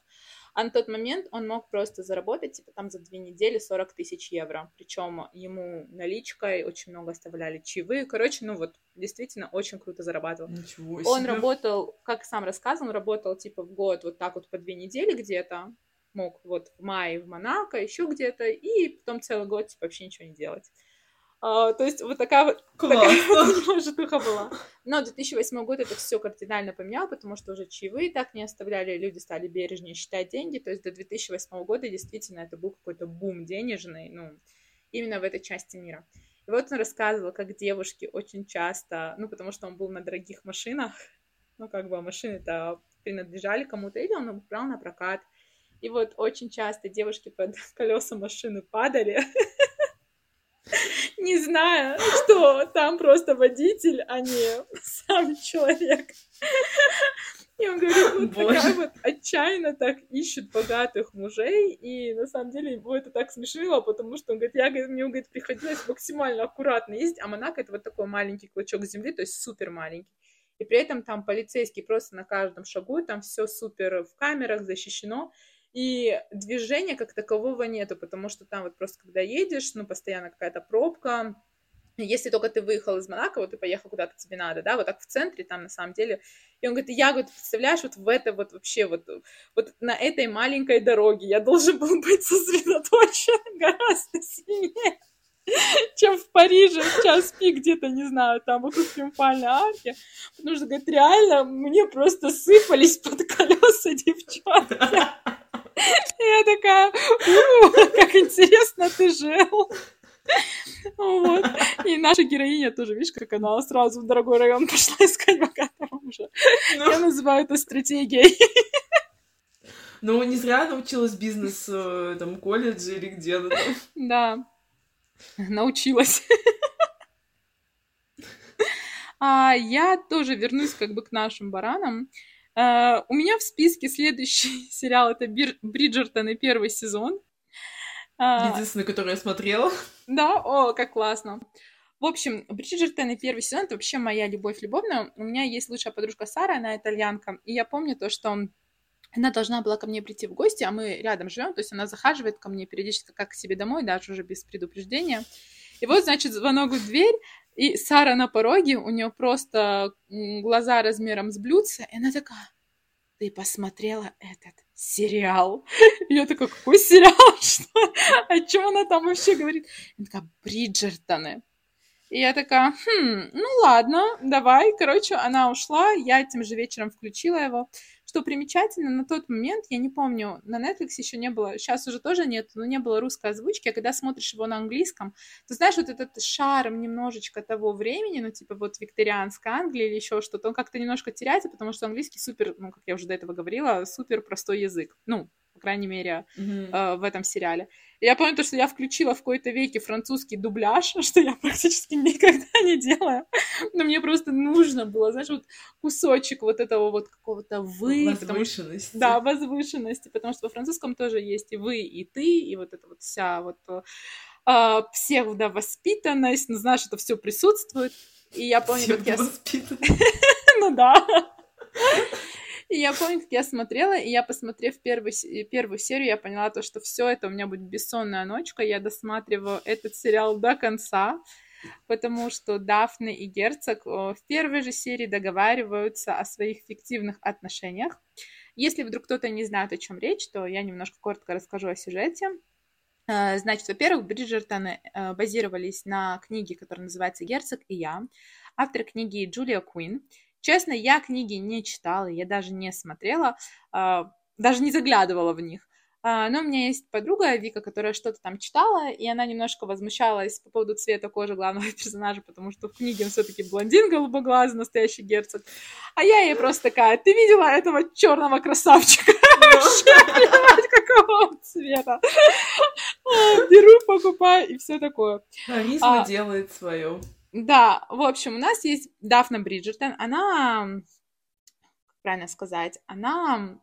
А на тот момент он мог просто заработать, типа, там за две недели 40 тысяч евро. Причем ему наличкой очень много оставляли чаевые. Короче, ну вот, действительно очень круто зарабатывал. Ничего себе. Он работал, как сам рассказывал, он работал, типа, в год вот так вот по две недели где-то, мог вот в мае в Монако, еще где-то, и потом целый год типа, вообще ничего не делать. Uh, то есть вот такая вот такая житуха была. Но 2008 год это все кардинально поменял, потому что уже чаевые так не оставляли, люди стали бережнее считать деньги. То есть до 2008 года действительно это был какой-то бум денежный, ну, именно в этой части мира. И вот он рассказывал, как девушки очень часто, ну, потому что он был на дорогих машинах, ну, как бы машины-то принадлежали кому-то, или он брал на прокат, и вот очень часто девушки под колеса машины падали, не зная, что там просто водитель, а не сам человек. И он говорит, вот Боже. такая вот отчаянно так ищет богатых мужей, и на самом деле его это так смешило, потому что он говорит, я, говорит, мне, говорит, приходилось максимально аккуратно ездить, а Монако это вот такой маленький клочок земли, то есть супер маленький. И при этом там полицейские просто на каждом шагу, там все супер в камерах защищено, и движения как такового нету, потому что там вот просто когда едешь, ну, постоянно какая-то пробка, если только ты выехал из Монако, вот ты поехал куда-то тебе надо, да, вот так в центре, там на самом деле. И он говорит, я, говорит, представляешь, вот в это вот вообще вот, вот на этой маленькой дороге я должен был быть сосредоточен гораздо сильнее, чем в Париже в час пик где-то, не знаю, там вокруг Триумфальной арки. Потому что, говорит, реально мне просто сыпались под колеса девчонки. Я такая, как интересно ты жил. Вот. И наша героиня тоже, видишь, как она сразу в дорогой район пошла искать богатого мужа. Ну. Я называю это стратегией. Ну, не зря научилась бизнес э, там колледже или где-то там. Да, научилась. А я тоже вернусь как бы к нашим баранам. Uh, у меня в списке следующий сериал это Бир... Бриджертон и первый сезон. Uh, Единственный, который я смотрела. Да, о, как классно. В общем, Бриджертон и первый сезон это вообще моя любовь любовная. У меня есть лучшая подружка Сара, она итальянка, и я помню то, что она должна была ко мне прийти в гости, а мы рядом живем, то есть она захаживает ко мне периодически как к себе домой, даже уже без предупреждения. И вот, значит, звонок в дверь, и Сара на пороге, у нее просто глаза размером с блюдца, и она такая, ты посмотрела этот сериал? Я такая, какой сериал? Что? О чем она там вообще говорит? Она такая, Бриджертоны. И я такая, хм, ну ладно, давай. Короче, она ушла, я тем же вечером включила его. Что примечательно, на тот момент, я не помню, на Netflix еще не было, сейчас уже тоже нет, но не было русской озвучки, а когда смотришь его на английском, ты знаешь, вот этот шарм немножечко того времени, ну, типа вот викторианская Англия или еще что-то, он как-то немножко теряется, потому что английский супер, ну, как я уже до этого говорила, супер простой язык. Ну, по крайней мере, mm-hmm. э, в этом сериале. Я помню то, что я включила в какой-то веке французский дубляж, что я практически никогда не делаю. Но мне просто нужно было, знаешь, вот кусочек вот этого вот какого-то вы. Возвышенности. Потому, да, возвышенности, потому что во французском тоже есть и вы, и ты, и вот эта вот вся вот э, псевдовоспитанность, ну, знаешь, это все присутствует. И я помню, как я... Ну да. И я помню, как я смотрела, и я, посмотрев первый, первую серию, я поняла то, что все это у меня будет бессонная ночка, я досматриваю этот сериал до конца. потому что Дафна и Герцог в первой же серии договариваются о своих фиктивных отношениях. Если вдруг кто-то не знает, о чем речь, то я немножко коротко расскажу о сюжете. Э, значит, во-первых, Бриджертоны э, базировались на книге, которая называется «Герцог и я». Автор книги Джулия Куин. Честно, я книги не читала, я даже не смотрела, э, даже не заглядывала в них. А, но у меня есть подруга Вика, которая что-то там читала, и она немножко возмущалась по поводу цвета кожи главного персонажа, потому что в книге он все-таки блондин голубоглазый, настоящий герцог. А я ей просто такая, ты видела этого черного красавчика? Вообще, какого цвета. А, беру, покупаю и все такое. Харизма а, делает свое. Да, в общем, у нас есть Дафна Бриджертон. Она, как правильно сказать, она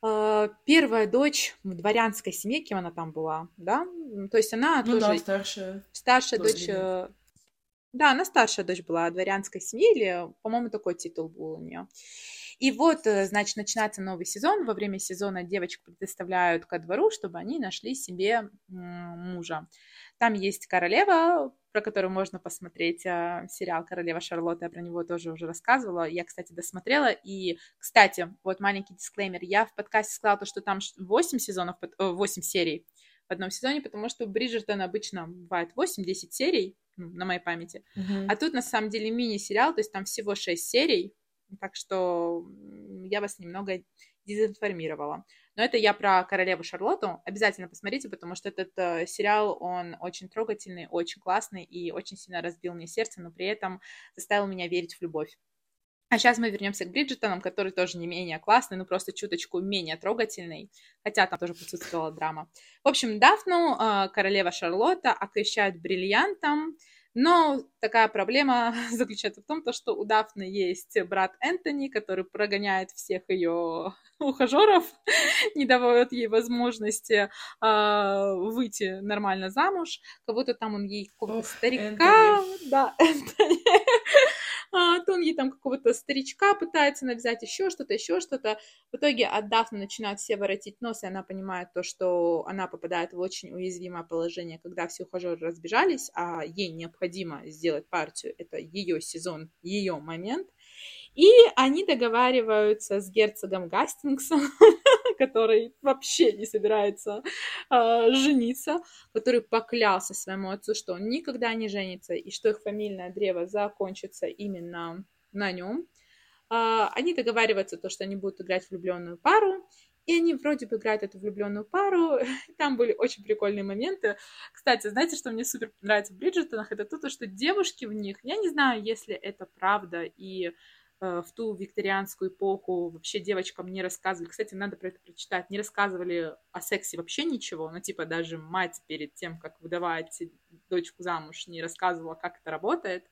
Э, первая дочь в дворянской семье, кем она там была, да? То есть она ну, тоже... да, старшая. Старшая дочь... Э, да, она старшая дочь была дворянской семьи, или, по-моему, такой титул был у нее. И вот, э, значит, начинается новый сезон. Во время сезона девочек предоставляют ко двору, чтобы они нашли себе мужа. Там есть королева, про которую можно посмотреть э, сериал «Королева Шарлотта», я про него тоже уже рассказывала, я, кстати, досмотрела, и, кстати, вот маленький дисклеймер, я в подкасте сказала то, что там 8 сезонов, 8 э, серий в одном сезоне, потому что у Бриджертон обычно бывает 8-10 серий, ну, на моей памяти, mm-hmm. а тут, на самом деле, мини-сериал, то есть там всего 6 серий, так что я вас немного дезинформировала. Но это я про королеву Шарлотту. Обязательно посмотрите, потому что этот э, сериал, он очень трогательный, очень классный и очень сильно разбил мне сердце, но при этом заставил меня верить в любовь. А сейчас мы вернемся к Бриджитонам, который тоже не менее классный, но просто чуточку менее трогательный, хотя там тоже присутствовала драма. В общем, Дафну, э, королева Шарлотта, окрещают бриллиантом, но такая проблема заключается в том, что у Дафны есть брат Энтони, который прогоняет всех ее ухажеров, не давает ей возможности э, выйти нормально замуж. Будто там он ей какого-то старика... Энтони. Да, Энтони а, то он ей там какого-то старичка пытается навязать, еще что-то, еще что-то. В итоге от Дафны начинают все воротить нос, и она понимает то, что она попадает в очень уязвимое положение, когда все ухажеры разбежались, а ей необходимо сделать партию, это ее сезон, ее момент. И они договариваются с герцогом Гастингсом, который вообще не собирается э, жениться, который поклялся своему отцу, что он никогда не женится и что их фамильное древо закончится именно на нем. Э, они договариваются то, что они будут играть влюбленную пару, и они вроде бы играют эту влюбленную пару. Там были очень прикольные моменты. Кстати, знаете, что мне супер нравится в Бриджертонах? Это то, что девушки в них, я не знаю, если это правда, и в ту викторианскую эпоху вообще девочкам не рассказывали. Кстати, надо про это прочитать. Не рассказывали о сексе вообще ничего. Ну, типа, даже мать перед тем, как выдавать дочку замуж, не рассказывала, как это работает.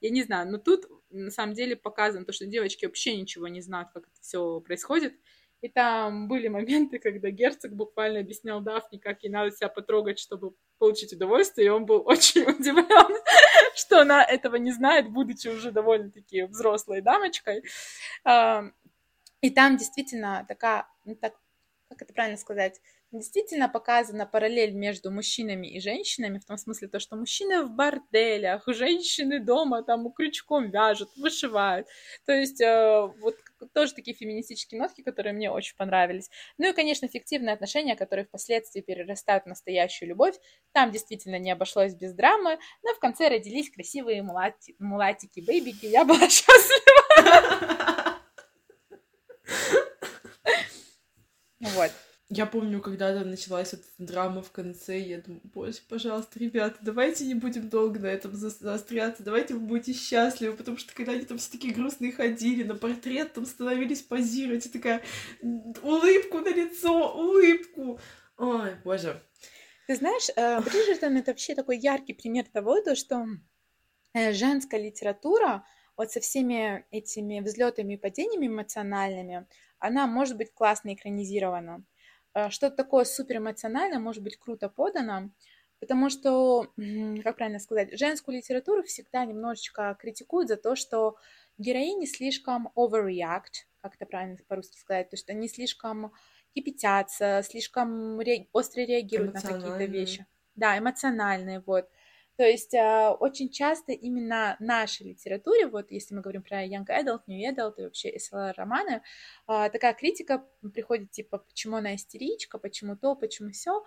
Я не знаю, но тут на самом деле показано то, что девочки вообще ничего не знают, как это все происходит. И там были моменты, когда герцог буквально объяснял Дафне, как ей надо себя потрогать, чтобы получить удовольствие, и он был очень удивлен, что она этого не знает, будучи уже довольно-таки взрослой дамочкой. И там действительно такая, ну, так, как это правильно сказать, действительно показана параллель между мужчинами и женщинами, в том смысле то, что мужчины в борделях, женщины дома там крючком вяжут, вышивают. То есть э, вот тоже такие феминистические нотки, которые мне очень понравились. Ну и, конечно, фиктивные отношения, которые впоследствии перерастают в настоящую любовь. Там действительно не обошлось без драмы, но в конце родились красивые мулати... мулатики, бейбики. Я была счастлива. Вот. Я помню, когда началась эта драма в конце, я думаю, боже, пожалуйста, ребята, давайте не будем долго на этом заостряться, давайте вы будете счастливы, потому что когда они там все такие грустные ходили, на портрет там становились позировать, и такая улыбку на лицо, улыбку. Ой, боже. Ты знаешь, э, Бриджертон — это вообще такой яркий пример того, то, что э, женская литература вот со всеми этими взлетами и падениями эмоциональными, она может быть классно экранизирована. Э, что-то такое супер эмоциональное может быть круто подано, потому что, как правильно сказать, женскую литературу всегда немножечко критикуют за то, что героини слишком overreact, как это правильно по-русски сказать, то есть они слишком кипятятся, слишком ре... остро реагируют на какие-то вещи. Да, эмоциональные, вот. То есть э, очень часто именно нашей литературе, вот если мы говорим про Young Adult, New Adult и вообще SLR-романы, э, такая критика приходит типа, почему она истеричка, почему то, почему все.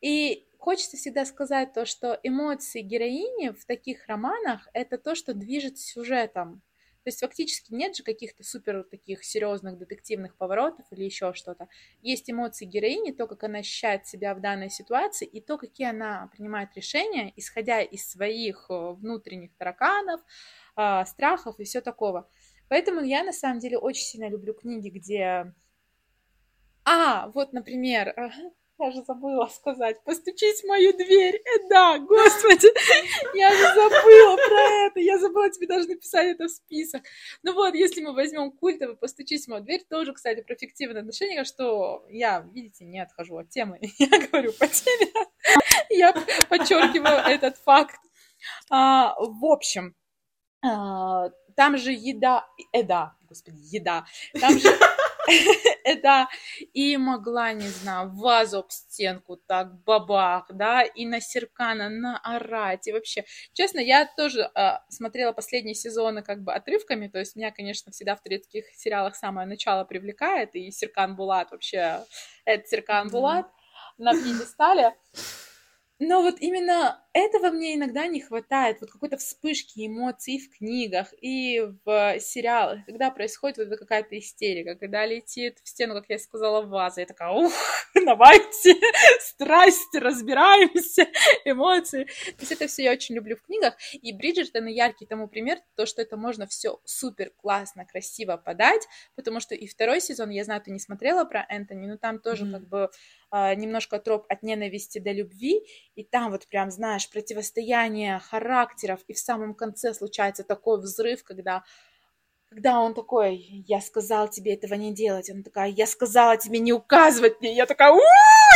И хочется всегда сказать то, что эмоции героини в таких романах — это то, что движет сюжетом. То есть фактически нет же каких-то супер таких серьезных детективных поворотов или еще что-то. Есть эмоции героини, то, как она ощущает себя в данной ситуации, и то, какие она принимает решения, исходя из своих э, внутренних тараканов, а, страхов и все такого. Поэтому я на самом деле очень сильно люблю книги, где... А, вот, например, я же забыла сказать. Постучись в мою дверь. Э, да, господи, я же забыла про это. Я забыла, тебе даже написать это в список. Ну вот, если мы возьмем культовый «Постучись в мою дверь», тоже, кстати, про фиктивные отношения, что я, видите, не отхожу от темы. Я говорю по теме. Я подчеркиваю этот факт. А, в общем, а, там же еда, эда, господи, еда. Там же это и могла, не знаю, вазу об стенку так бабах, да, и на Серкана наорать, и вообще. Честно, я тоже э, смотрела последние сезоны как бы отрывками, то есть меня, конечно, всегда в турецких сериалах самое начало привлекает, и Серкан Булат вообще, это Серкан Булат на пьедестале. Но вот именно этого мне иногда не хватает, вот какой-то вспышки эмоций в книгах и в сериалах, когда происходит вот какая-то истерика, когда летит в стену, как я сказала, ваза, я такая, ух, давайте, страсть, разбираемся, эмоции. То есть это все я очень люблю в книгах, и Бриджертон яркий тому пример, то, что это можно все супер классно, красиво подать, потому что и второй сезон, я знаю, ты не смотрела про Энтони, но там тоже mm-hmm. как бы а, немножко троп от ненависти до любви, и там вот прям, знаешь, знаешь, противостояние характеров, и в самом конце случается такой взрыв, когда когда он такой, я сказал тебе этого не делать, он такая, я сказала тебе не указывать мне, я такая, у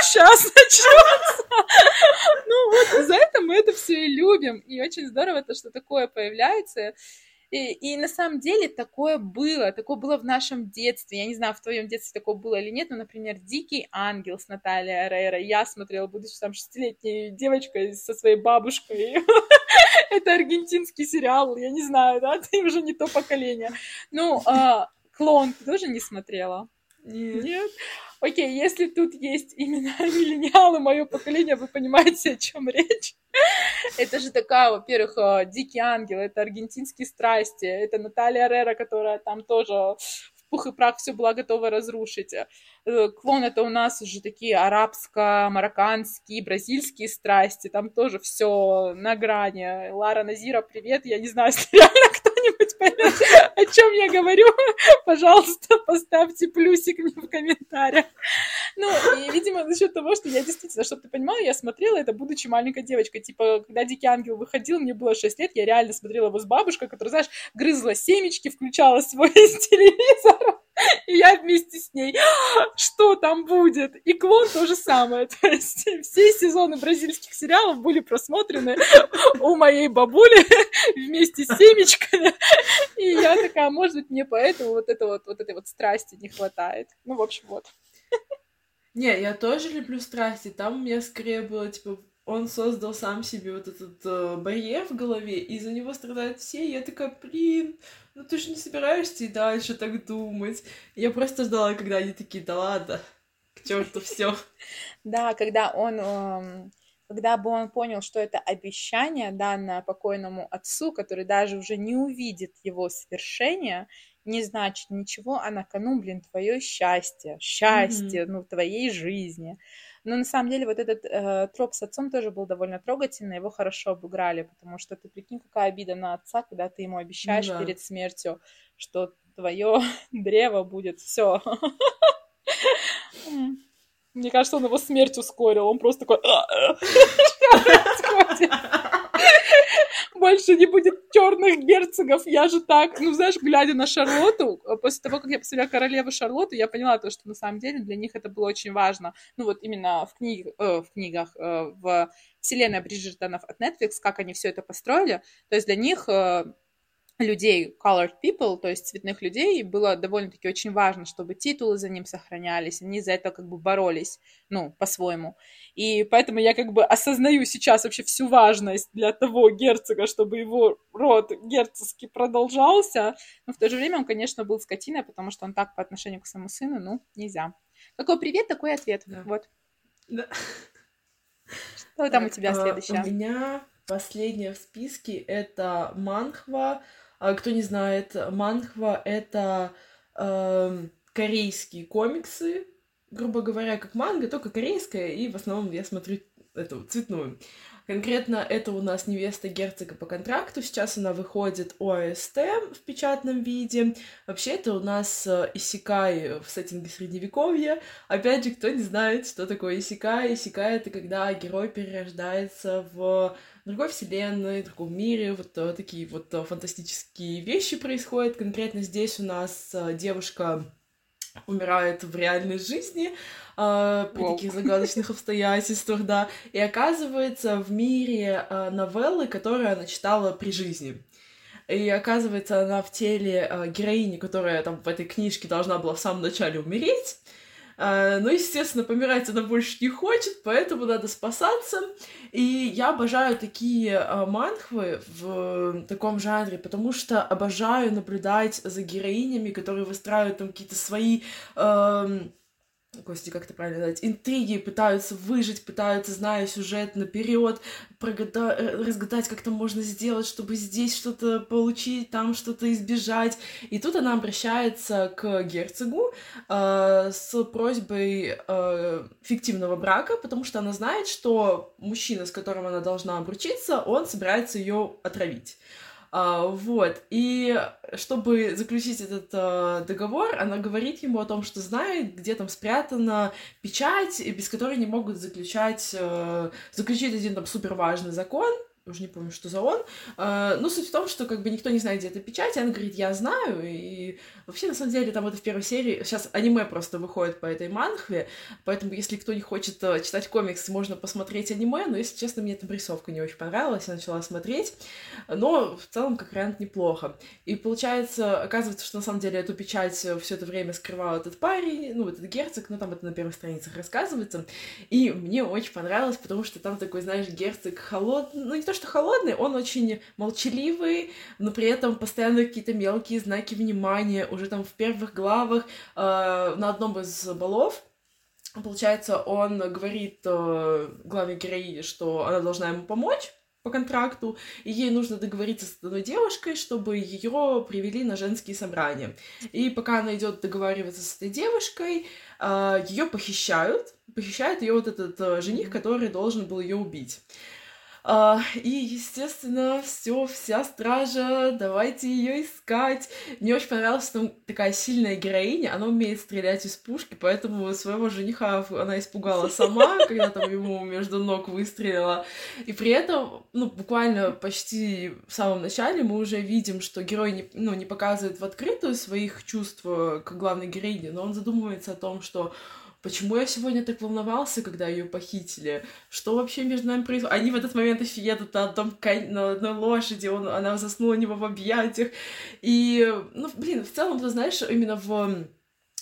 сейчас начнется. Ну вот за это мы это все и любим, и очень здорово то, что такое появляется, и, и на самом деле такое было, такое было в нашем детстве. Я не знаю, в твоем детстве такое было или нет, но, например, «Дикий ангел» с Натальей Арейро. Я смотрела, будучи там шестилетней девочкой со своей бабушкой. Это аргентинский сериал, я не знаю, да, ты уже не то поколение. Ну, а, «Клон» ты тоже не смотрела? Нет. Окей, если тут есть именно миллениалы, мое поколение, вы понимаете, о чем речь. Это же такая, во-первых, э, Дикий Ангел, это аргентинские страсти, это Наталья Рера, которая там тоже в пух и прах все была готова разрушить. Э, клон это у нас уже такие арабско-марокканские, бразильские страсти, там тоже все на грани. Лара Назира, привет, я не знаю, если реально кто-нибудь поймет, о чем я говорю, пожалуйста, поставьте плюсик мне в комментариях. Ну, и, видимо, за счет того, что я действительно, чтобы ты понимала, я смотрела это, будучи маленькой девочкой. Типа, когда Дикий Ангел выходил, мне было 6 лет, я реально смотрела его с бабушкой, которая, знаешь, грызла семечки, включала свой телевизор, и я вместе с ней, что там будет? И клон то же самое. То есть все сезоны бразильских сериалов были просмотрены у моей бабули вместе с семечками. И я такая, может быть, мне поэтому вот, это вот, вот этой вот страсти не хватает. Ну, в общем, вот. Не, я тоже люблю страсти. Там у меня скорее было, типа, он создал сам себе вот этот э, барьер в голове, и за него страдают все. И я такая, блин, ну ты же не собираешься и дальше так думать. Я просто ждала, когда они такие, да ладно, к черту все. Да, когда он, эм, когда бы он понял, что это обещание, данное покойному отцу, который даже уже не увидит его свершения, не значит ничего, а на кону, блин, твое счастье, счастье, mm-hmm. ну, твоей жизни. Но на самом деле вот этот э, троп с отцом тоже был довольно трогательный, его хорошо обыграли, потому что ты прикинь, какая обида на отца, когда ты ему обещаешь да. перед смертью, что твое древо будет все. Мне кажется, он его смерть ускорил. Он просто такой... больше не будет черных герцогов, я же так, ну, знаешь, глядя на Шарлотту, э, после того, как я посмотрела королеву Шарлотту, я поняла то, что на самом деле для них это было очень важно, ну, вот именно в, книг, э, в книгах, э, в вселенной Бриджертонов от Netflix, как они все это построили, то есть для них э, людей, colored people, то есть цветных людей, было довольно-таки очень важно, чтобы титулы за ним сохранялись, они за это как бы боролись, ну, по-своему. И поэтому я как бы осознаю сейчас вообще всю важность для того герцога, чтобы его род герцогский продолжался, но в то же время он, конечно, был скотиной, потому что он так по отношению к своему сыну, ну, нельзя. Какой привет, такой ответ, да. вот. Да. Что там у тебя следующее? У меня последняя в списке это Манхва, а, кто не знает, манхва — это э, корейские комиксы, грубо говоря, как манга, только корейская, и в основном я смотрю эту цветную. Конкретно это у нас невеста герцога по контракту. Сейчас она выходит ОСТ в печатном виде. Вообще это у нас э, Исикай в сеттинге средневековья. Опять же, кто не знает, что такое Исикай. Исикай — это когда герой перерождается в другой вселенной, другом мире, вот uh, такие вот uh, фантастические вещи происходят. Конкретно здесь у нас uh, девушка умирает в реальной жизни э, при wow. таких загадочных обстоятельствах, да, и оказывается в мире э, новеллы, которую она читала при жизни. И оказывается, она в теле э, героини, которая там в этой книжке должна была в самом начале умереть. А, но, естественно, помирать она больше не хочет, поэтому надо спасаться. И я обожаю такие а, манхвы в таком жанре, потому что обожаю наблюдать за героинями, которые выстраивают там какие-то свои Господи, как это правильно сказать, интриги, пытаются выжить, пытаются, зная сюжет наперед, прогада... Э, разгадать, как там можно сделать, чтобы здесь что-то получить, там что-то избежать. И тут она обращается к герцогу э, с просьбой э, фиктивного брака, потому что она знает, что мужчина, с которым она должна обручиться, он собирается ее отравить. А, вот, и чтобы заключить этот а, договор, она говорит ему о том, что знает, где там спрятана печать, без которой не могут заключать, а, заключить один там супер важный закон, уже не помню, что за он. А, но суть в том, что как бы никто не знает, где эта печать, и она говорит, я знаю, и вообще, на самом деле, там это в первой серии, сейчас аниме просто выходит по этой манхве, поэтому, если кто не хочет э, читать комикс, можно посмотреть аниме, но, если честно, мне эта рисовка не очень понравилась, я начала смотреть, но в целом, как вариант, неплохо. И получается, оказывается, что на самом деле эту печать все это время скрывал этот парень, ну, этот герцог, ну, там это на первых страницах рассказывается, и мне очень понравилось, потому что там такой, знаешь, герцог холодный, ну, не то, что холодный, он очень молчаливый, но при этом постоянно какие-то мелкие знаки внимания. Уже там в первых главах э, на одном из балов Получается, он говорит э, главной героине, что она должна ему помочь по контракту, и ей нужно договориться с одной девушкой, чтобы ее привели на женские собрания. И пока она идет договариваться с этой девушкой, э, ее похищают, похищает ее вот этот э, жених, который должен был ее убить. А, и, естественно, все, вся стража, давайте ее искать. Мне очень понравилось, что там такая сильная героиня, она умеет стрелять из пушки, поэтому своего жениха она испугала сама, когда там ему между ног выстрелила. И при этом, ну, буквально почти в самом начале мы уже видим, что герой не, ну, не показывает в открытую своих чувств к главной героине, но он задумывается о том, что почему я сегодня так волновался, когда ее похитили, что вообще между нами происходит. Они в этот момент едут на, одном кон... на одной лошади, он... она заснула у него в объятиях. И, ну, блин, в целом, ты знаешь, именно в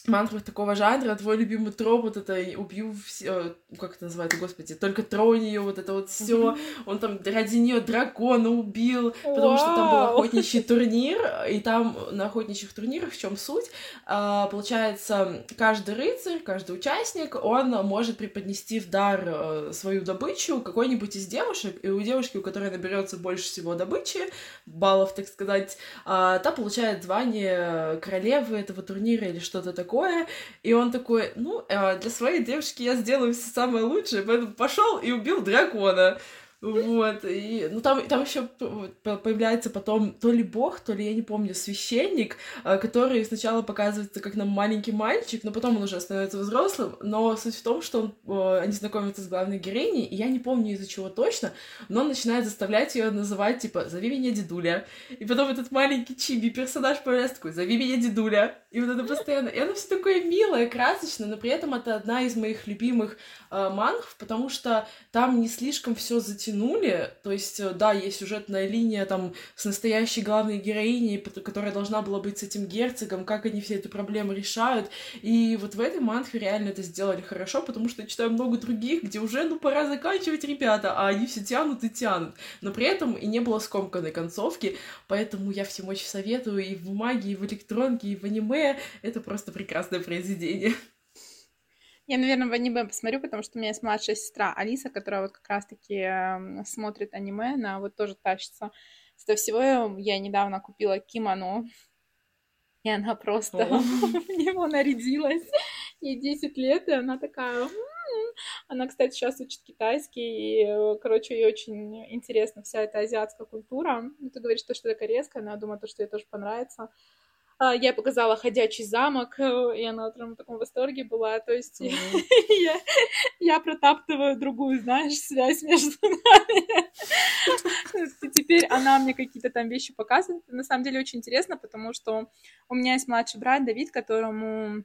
мантрах такого жанра, твой любимый троп, вот это убью все, как это называется, господи, только тронь ее, вот это вот все. Он там ради нее дракона убил, потому что там был охотничий турнир, и там на охотничьих турнирах в чем суть? А, получается, каждый рыцарь, каждый участник, он может преподнести в дар э, свою добычу какой-нибудь из девушек, и у девушки, у которой наберется больше всего добычи, баллов, так сказать, а, та получает звание королевы этого турнира или что-то такое такое. И он такой, ну, э, для своей девушки я сделаю все самое лучшее, поэтому пошел и убил дракона. Вот, и, ну, там, там еще появляется потом то ли бог, то ли, я не помню, священник, э, который сначала показывается как нам маленький мальчик, но потом он уже становится взрослым, но суть в том, что он, э, они знакомятся с главной героиней, и я не помню из-за чего точно, но он начинает заставлять ее называть, типа, зови меня дедуля, и потом этот маленький чиби персонаж появляется такой, зови меня дедуля, и вот это постоянно, и оно все такое милое, красочное, но при этом это одна из моих любимых э, манхв, потому что там не слишком все затянуло, растянули, то есть, э, да, есть сюжетная линия там с настоящей главной героиней, которая должна была быть с этим герцогом, как они все эту проблему решают, и вот в этой манхве реально это сделали хорошо, потому что я читаю много других, где уже, ну, пора заканчивать, ребята, а они все тянут и тянут, но при этом и не было скомканной концовки, поэтому я всем очень советую и в бумаге, и в электронке, и в аниме, это просто прекрасное произведение. Я, наверное, в аниме посмотрю, потому что у меня есть младшая сестра Алиса, которая вот как раз-таки э, смотрит аниме, она вот тоже тащится. С всего я недавно купила кимоно, и она просто в него нарядилась. Ей 10 лет, и она такая... «М-м-м». Она, кстати, сейчас учит китайский, и, э, короче, ей очень интересна вся эта азиатская культура. Ну, ты говоришь, что это корейская, но я думаю, то, что ей тоже понравится. А, я показала «Ходячий замок», э, и она прям в таком восторге была. То есть mm-hmm. я, я протаптываю другую, знаешь, связь между нами. И теперь она мне какие-то там вещи показывает. На самом деле очень интересно, потому что у меня есть младший брат Давид, которому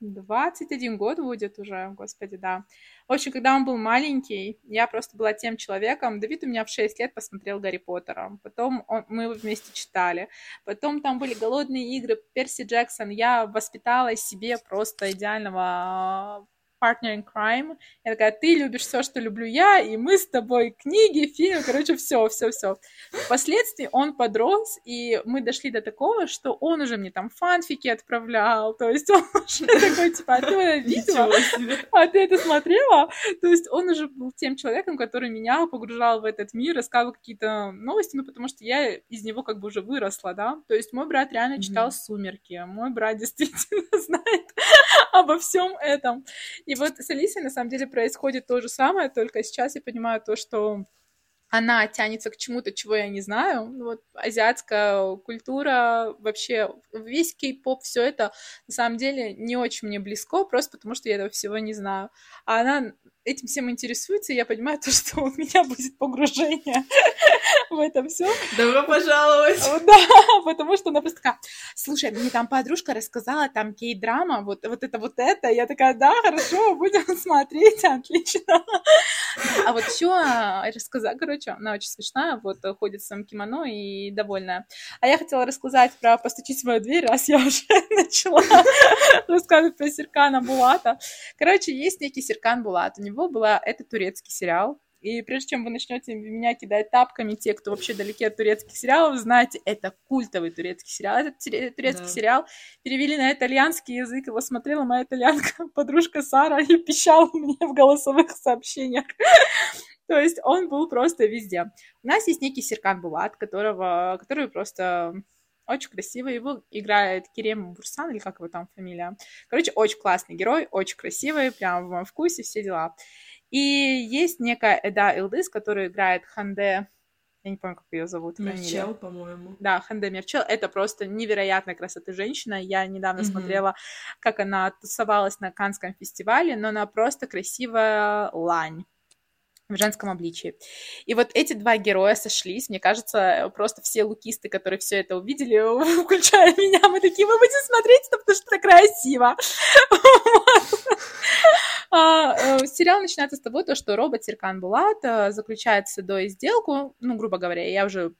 21 год будет уже, господи, да. В общем, когда он был маленький, я просто была тем человеком. Давид у меня в 6 лет посмотрел Гарри Поттера. Потом он, мы его вместе читали. Потом там были голодные игры, Перси Джексон. Я воспитала себе просто идеального partner in crime. Я такая, ты любишь все, что люблю я, и мы с тобой книги, фильмы, короче, все, все, все. Впоследствии он подрос, и мы дошли до такого, что он уже мне там фанфики отправлял, то есть он уже такой, типа, а ты это видела? А ты это смотрела? То есть он уже был тем человеком, который меня погружал в этот мир, рассказывал какие-то новости, ну, потому что я из него как бы уже выросла, да. То есть мой брат реально читал «Сумерки», мой брат действительно знает обо всем этом. И вот с Алисой на самом деле происходит то же самое, только сейчас я понимаю то, что она тянется к чему-то, чего я не знаю. Ну вот азиатская культура, вообще весь кей-поп, все это на самом деле не очень мне близко, просто потому что я этого всего не знаю. А она этим всем интересуется, и я понимаю то, что у меня будет погружение в это все. Добро пожаловать! Да, потому что она просто такая, слушай, мне там подружка рассказала, там кей-драма, вот, вот это, вот это. Я такая, да, хорошо, будем смотреть, отлично. А вот еще рассказать, короче, она очень смешная, вот ходит в своем кимоно и довольная. А я хотела рассказать про «Постучить в мою дверь», раз я уже начала рассказывать про Серкана Булата. Короче, есть некий Серкан Булат, у него была, это турецкий сериал, и прежде чем вы начнете меня кидать тапками, те, кто вообще далеки от турецких сериалов, знаете, это культовый турецкий сериал. Этот турецкий да. сериал перевели на итальянский язык, его смотрела моя итальянка подружка Сара и пищала мне в голосовых сообщениях. То есть он был просто везде. У нас есть некий Серкан Булат, которого, который просто очень красивый. Его играет Керем Бурсан, или как его там фамилия. Короче, очень классный герой, очень красивый, прям в моем вкусе, все дела. И есть некая Эда Илдыс, которая играет Ханде я не помню, как ее зовут. Мерчел, по-моему. Да, Ханде Мерчел. Это просто невероятная красоты женщина. Я недавно mm-hmm. смотрела, как она тусовалась на Канском фестивале, но она просто красивая лань в женском обличии. И вот эти два героя сошлись, мне кажется, просто все лукисты, которые все это увидели, включая меня, мы такие, мы будем смотреть это, потому что это красиво. А, э, сериал начинается с того, что робот Серкан Булат э, заключает с Эдой сделку, ну, грубо говоря, я уже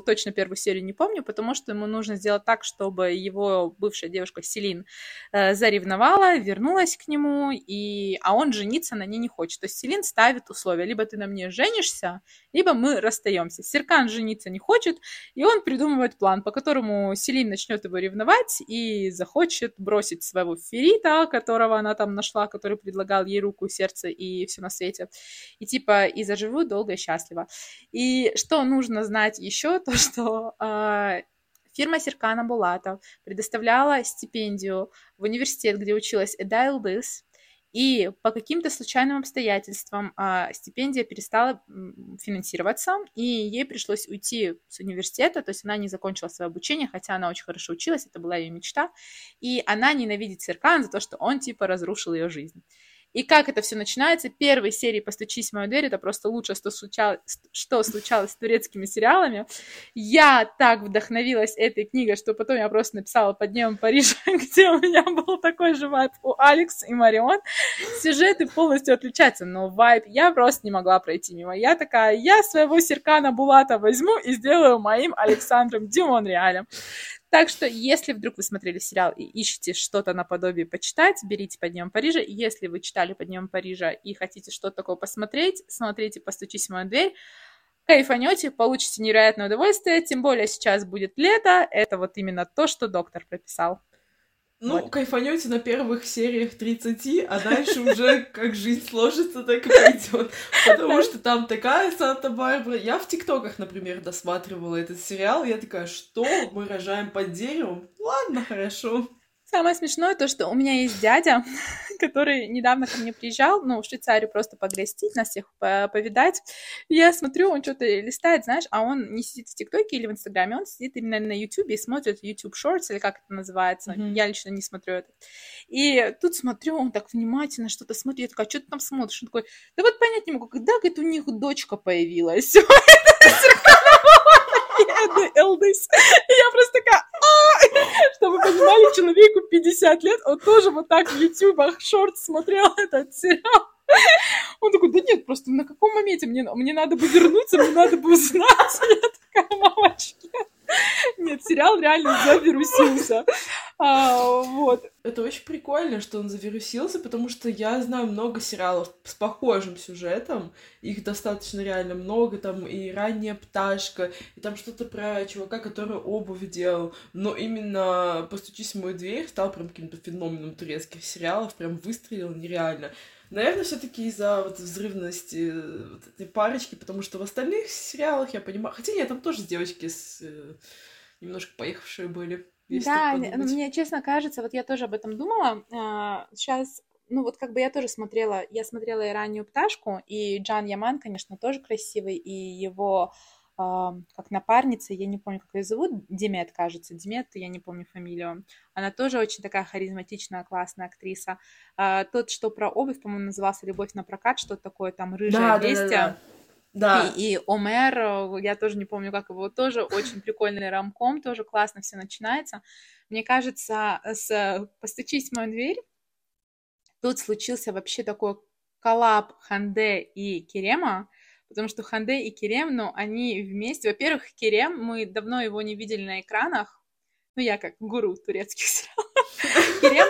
точно первую серию не помню, потому что ему нужно сделать так, чтобы его бывшая девушка Селин э, заревновала, вернулась к нему, и... а он жениться на ней не хочет. То есть Селин ставит условия, либо ты на мне женишься, либо мы расстаемся. Серкан жениться не хочет, и он придумывает план, по которому Селин начнет его ревновать и захочет бросить своего Ферита, которого она там нашла, который предлагал ей руку, сердце и все на свете. И типа, и заживу долго и счастливо. И что нужно знать еще, то, что э, фирма Серкана Булата предоставляла стипендию в университет, где училась Эда Элдыс, и по каким-то случайным обстоятельствам а, стипендия перестала финансироваться, и ей пришлось уйти с университета, то есть она не закончила свое обучение, хотя она очень хорошо училась, это была ее мечта, и она ненавидит Серкан за то, что он типа разрушил ее жизнь. И как это все начинается? Первой серии «Постучись в мою дверь» — это просто лучшее, что случалось, что случалось с турецкими сериалами. Я так вдохновилась этой книгой, что потом я просто написала «Под днем Парижа», где у меня был такой же вайб у Алекс и Марион. Сюжеты полностью отличаются, но вайб я просто не могла пройти мимо. Я такая, я своего Серкана Булата возьму и сделаю моим Александром Дюмон реалем. Так что, если вдруг вы смотрели сериал и ищете что-то наподобие почитать, берите «Под днем Парижа». Если вы читали «Под днем Парижа» и хотите что-то такое посмотреть, смотрите «Постучись в мою дверь». Кайфанете, получите невероятное удовольствие, тем более сейчас будет лето, это вот именно то, что доктор прописал. Ну, вот. кайфанете на первых сериях 30, а дальше уже как жизнь сложится, так и пойдет. Потому что там такая Санта-Барбара. Я в ТикТоках, например, досматривала этот сериал. Я такая, что? Мы рожаем под деревом? Ладно, хорошо. Самое смешное то, что у меня есть дядя, который недавно ко мне приезжал, ну, в Швейцарию просто погостить, нас всех повидать. Я смотрю, он что-то листает, знаешь, а он не сидит в ТикТоке или в Инстаграме, он сидит именно на Ютубе и смотрит YouTube Shorts, или как это называется. Mm-hmm. Я лично не смотрю это. И тут смотрю, он так внимательно что-то смотрит, я такая, что ты там смотришь? Он такой, да вот понять не могу, когда, говорит, у них дочка появилась. Элдис. И я просто такая, «А!» чтобы вы понимали, человеку 50 лет, он тоже вот так в ютубах шорт смотрел этот сериал. Он такой, да нет, просто на каком моменте мне, мне надо бы вернуться, мне надо бы узнать. Я такая, мамочки. Нет, сериал реально завирусился. А, вот. Это очень прикольно, что он завирусился, потому что я знаю много сериалов с похожим сюжетом. Их достаточно реально много. Там и «Ранняя пташка», и там что-то про чувака, который обувь делал. Но именно «Постучись в мою дверь» стал прям каким-то феноменом турецких сериалов. Прям выстрелил нереально. Наверное, все-таки из-за вот взрывности э, вот этой парочки, потому что в остальных сериалах я понимаю... Хотя нет, там тоже девочки с э, немножко поехавшие были. Да, ну, мне честно кажется, вот я тоже об этом думала. Сейчас а, ну вот как бы я тоже смотрела, я смотрела и раннюю пташку, и Джан Яман, конечно, тоже красивый, и его как напарница, я не помню, как ее зовут, Демет, кажется, Демет, я не помню фамилию. Она тоже очень такая харизматичная, классная актриса. А, тот, что про обувь, по-моему, назывался «Любовь на прокат», что такое там «Рыжая да, бестия». Да, да, да. И, и Омер, э, я тоже не помню, как его, тоже очень прикольный рамком, тоже классно все начинается. Мне кажется, с «Постучись в мою дверь» тут случился вообще такой коллаб Ханде и Керема, потому что Ханде и Керем, ну, они вместе. Во-первых, Керем, мы давно его не видели на экранах, ну, я как гуру турецких сериалов. Керем,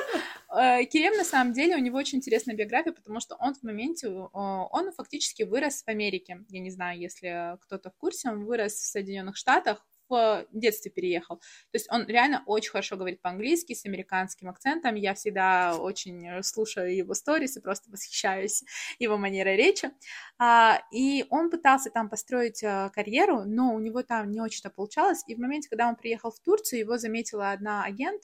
э, Керем, на самом деле, у него очень интересная биография, потому что он в моменте, он фактически вырос в Америке. Я не знаю, если кто-то в курсе, он вырос в Соединенных Штатах, детстве переехал. То есть он реально очень хорошо говорит по-английски, с американским акцентом. Я всегда очень слушаю его сторис и просто восхищаюсь его манерой речи. А, и он пытался там построить э, карьеру, но у него там не очень-то получалось. И в моменте, когда он приехал в Турцию, его заметила одна агент,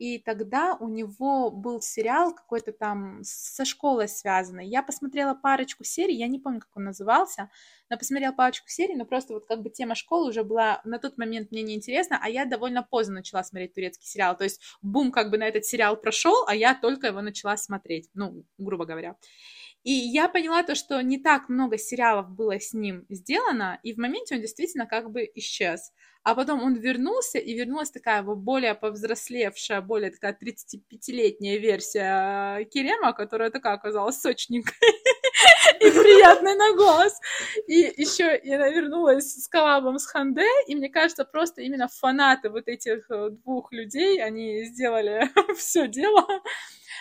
и тогда у него был сериал какой-то там со школой связанный. Я посмотрела парочку серий, я не помню, как он назывался, но посмотрела парочку серий, но просто вот как бы тема школы уже была на тот момент мне неинтересна, а я довольно поздно начала смотреть турецкий сериал. То есть бум как бы на этот сериал прошел, а я только его начала смотреть, ну, грубо говоря. И я поняла то, что не так много сериалов было с ним сделано, и в моменте он действительно как бы исчез. А потом он вернулся, и вернулась такая более повзрослевшая, более такая 35-летняя версия Керема, которая такая оказалась сочненькой и приятной на глаз. И еще я вернулась с коллабом с Ханде, и мне кажется, просто именно фанаты вот этих э, двух людей, они сделали все дело.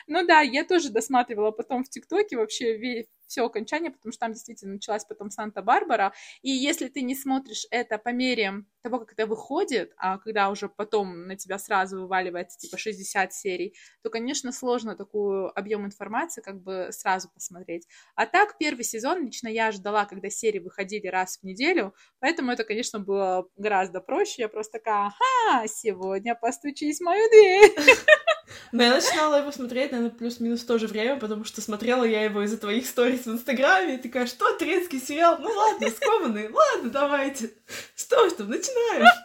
Ну да, я тоже досматривала потом в ТикТоке вообще все окончание, потому что там действительно началась потом Санта-Барбара. И если ты не смотришь это по мере того, как это выходит, а когда уже потом на тебя сразу вываливается типа 60 серий, то, конечно, сложно такую объем информации как бы сразу посмотреть. А так, первый сезон лично я ждала, когда серии выходили раз в неделю, поэтому это, конечно, было гораздо проще. Я просто такая, ага, сегодня постучись в мою дверь. Но я начинала его смотреть, наверное, плюс-минус в то же время, потому что смотрела я его из-за твоих сторис в Инстаграме, и такая, что, турецкий сериал? Ну ладно, скованный, ладно, давайте. Что ж там, начинаем.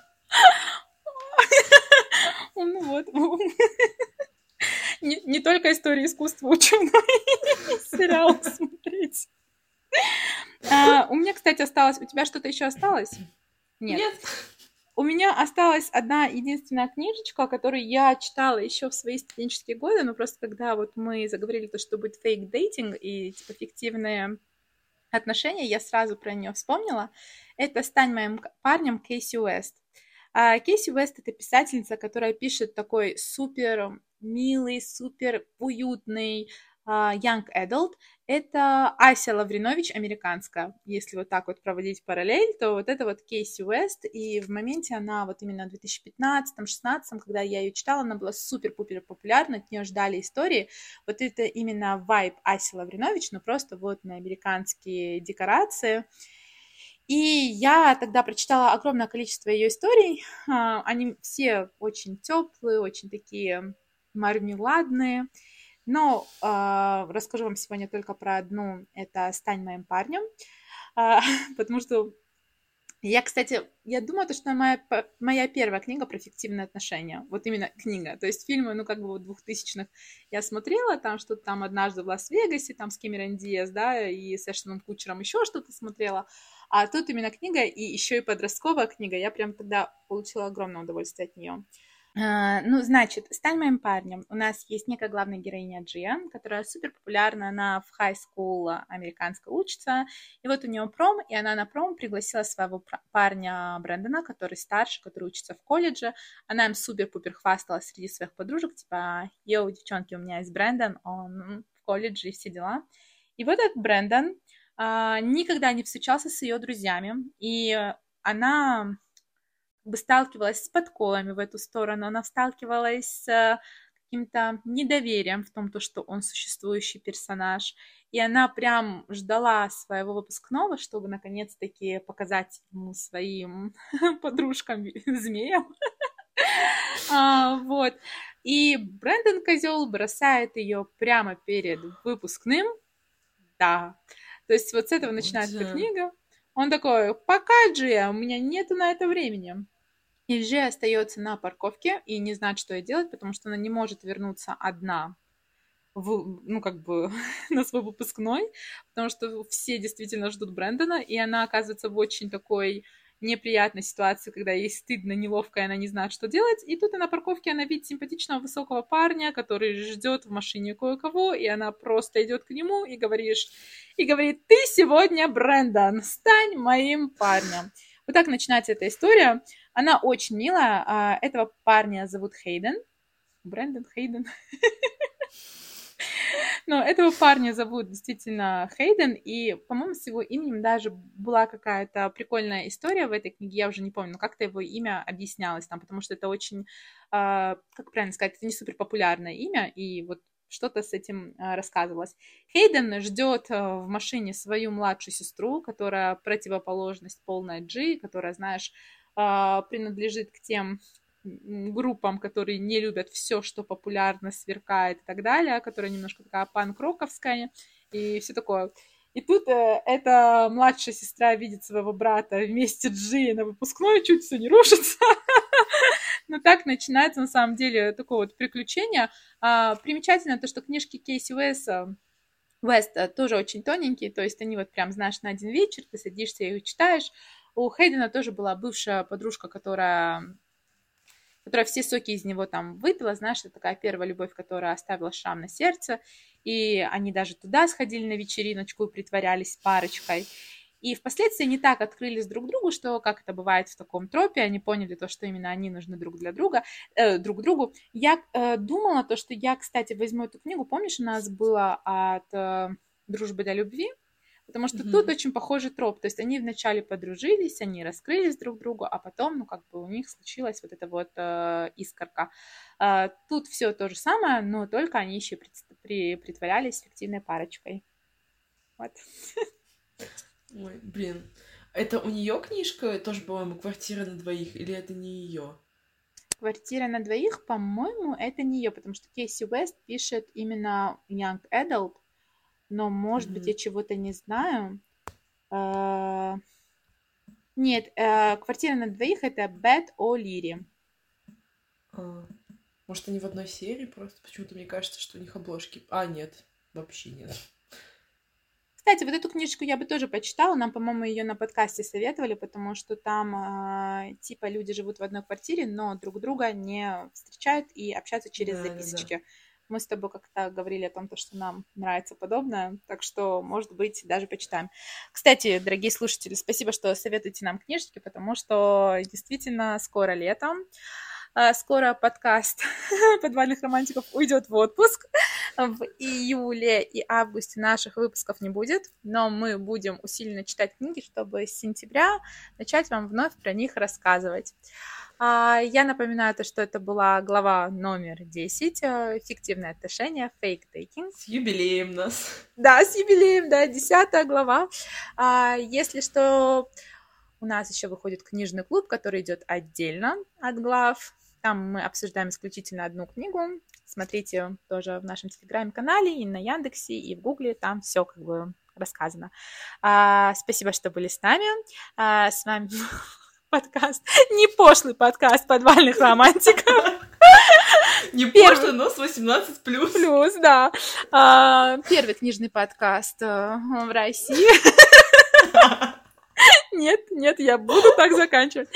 Ну вот. Ну. Не, не только история искусства учу, но и сериал смотреть. А, у меня, кстати, осталось... У тебя что-то еще осталось? Нет. Нет. У меня осталась одна единственная книжечка, которую я читала еще в свои студенческие годы, но просто когда вот мы заговорили то, что будет фейк дейтинг и типа фиктивные отношения, я сразу про нее вспомнила. Это «Стань моим парнем» Кейси Уэст. А Кейси Уэст — это писательница, которая пишет такой супер милый, супер уютный, young Adult, это Ася Лавринович, американская. Если вот так вот проводить параллель, то вот это вот Кейси Уэст, и в моменте она вот именно в 2015-16, когда я ее читала, она была супер-пупер популярна, от нее ждали истории. Вот это именно вайб Аси Лавринович, но просто вот на американские декорации. И я тогда прочитала огромное количество ее историй. А, они все очень теплые, очень такие мармеладные. Но э, расскажу вам сегодня только про одну. Это «Стань моим парнем», э, потому что я, кстати, я думаю, что моя, моя первая книга про фиктивные отношения. Вот именно книга. То есть фильмы, ну, как бы вот двухтысячных я смотрела, там что-то там однажды в Лас-Вегасе, там с Кэмерон Диас, да, и с Эштоном Кучером еще что-то смотрела. А тут именно книга, и еще и подростковая книга. Я прям тогда получила огромное удовольствие от нее. Uh, ну, значит, «Стань моим парнем». У нас есть некая главная героиня Джия, которая супер популярна, она в high school американской учится, и вот у нее пром, и она на пром пригласила своего парня Брэндона, который старше, который учится в колледже. Она им супер-пупер хвасталась среди своих подружек, типа, йоу, девчонки, у меня есть Брэндон, он в колледже и все дела. И вот этот Брэндон uh, никогда не встречался с ее друзьями, и она бы сталкивалась с подколами в эту сторону, она сталкивалась с каким-то недоверием в том, то, что он существующий персонаж. И она прям ждала своего выпускного, чтобы наконец-таки показать ему своим подружкам-змеям. а, вот. И Брэндон Козел бросает ее прямо перед выпускным. Да. То есть вот с этого начинается книга. Он такой, пока, Джия, у меня нету на это времени. Ильже остается на парковке и не знает, что ей делать, потому что она не может вернуться одна в, ну, как бы, на свой выпускной, потому что все действительно ждут Брэндона, и она оказывается в очень такой неприятной ситуации, когда ей стыдно, неловко, и она не знает, что делать. И тут на парковке она видит симпатичного высокого парня, который ждет в машине кое-кого, и она просто идет к нему и говоришь, и говорит, ты сегодня Брэндон, стань моим парнем. Вот так начинается эта история. Она очень милая. А, этого парня зовут Хейден. Брэндон Хейден. Но этого парня зовут действительно Хейден, и, по-моему, с его именем даже была какая-то прикольная история в этой книге, я уже не помню, но как-то его имя объяснялось там, потому что это очень, а, как правильно сказать, это не супер популярное имя, и вот что-то с этим а, рассказывалось. Хейден ждет в машине свою младшую сестру, которая противоположность полная Джи, которая, знаешь, принадлежит к тем группам, которые не любят все, что популярно, сверкает и так далее, которая немножко такая панк-роковская и все такое. И тут э, эта младшая сестра видит своего брата вместе Джи на выпускной, чуть все не рушится. Но так начинается на самом деле такое вот приключение. А, примечательно то, что книжки Кейси Уэса Веста тоже очень тоненькие, то есть они вот прям, знаешь, на один вечер, ты садишься и читаешь, у Хейдена тоже была бывшая подружка, которая которая все соки из него там выпила, знаешь, это такая первая любовь, которая оставила шрам на сердце, и они даже туда сходили на вечериночку и притворялись парочкой. И впоследствии не так открылись друг другу, что, как это бывает в таком тропе, они поняли то, что именно они нужны друг для друга, э, друг другу. Я э, думала то, что я, кстати, возьму эту книгу, помнишь, у нас было от э, «Дружбы до любви», Потому что mm-hmm. тут очень похожий троп. То есть они вначале подружились, они раскрылись друг другу, а потом, ну, как бы у них случилась вот эта вот э, искорка. Э, тут все то же самое, но только они еще при, при, притворялись фиктивной парочкой. Вот. Ой, блин. Это у нее книжка тоже, по-моему, квартира на двоих, или это не ее? Квартира на двоих, по-моему, это не ее, потому что Кейси Уэст пишет именно Young Adult, но, может mm-hmm. быть, я чего-то не знаю. А, нет, э, квартира на двоих это Бет О'Лири. А, может, они в одной серии просто? Почему-то мне кажется, что у них обложки. А, нет, вообще нет. Кстати, вот эту книжку я бы тоже почитала. Нам, по-моему, ее на подкасте советовали, потому что там э, типа люди живут в одной квартире, но друг друга не встречают и общаются через да, записочки. Да, да. Мы с тобой как-то говорили о том, что нам нравится подобное, так что, может быть, даже почитаем. Кстати, дорогие слушатели, спасибо, что советуете нам книжечки, потому что действительно скоро летом. А, скоро подкаст подвальных романтиков уйдет в отпуск. В июле и августе наших выпусков не будет, но мы будем усиленно читать книги, чтобы с сентября начать вам вновь про них рассказывать. А, я напоминаю, то, что это была глава номер 10, э, фиктивные отношения, fake taking. С юбилеем нас. Да, с юбилеем, да, десятая глава. А, если что, у нас еще выходит книжный клуб, который идет отдельно от глав. Там мы обсуждаем исключительно одну книгу. Смотрите тоже в нашем телеграм-канале и на Яндексе, и в Гугле. Там все как бы рассказано. А, спасибо, что были с нами. А, с вами подкаст, не пошлый подкаст подвальных романтиков. Не пошлый, но с 18 плюс. Плюс, да. А, первый книжный подкаст э, в России. Нет, нет, я буду так заканчивать.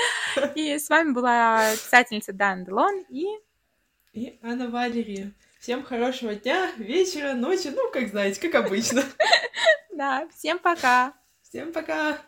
И с вами была писательница Дан Делон и... И Анна Валерия. Всем хорошего дня, вечера, ночи, ну, как знаете, как обычно. Да, всем пока. Всем пока.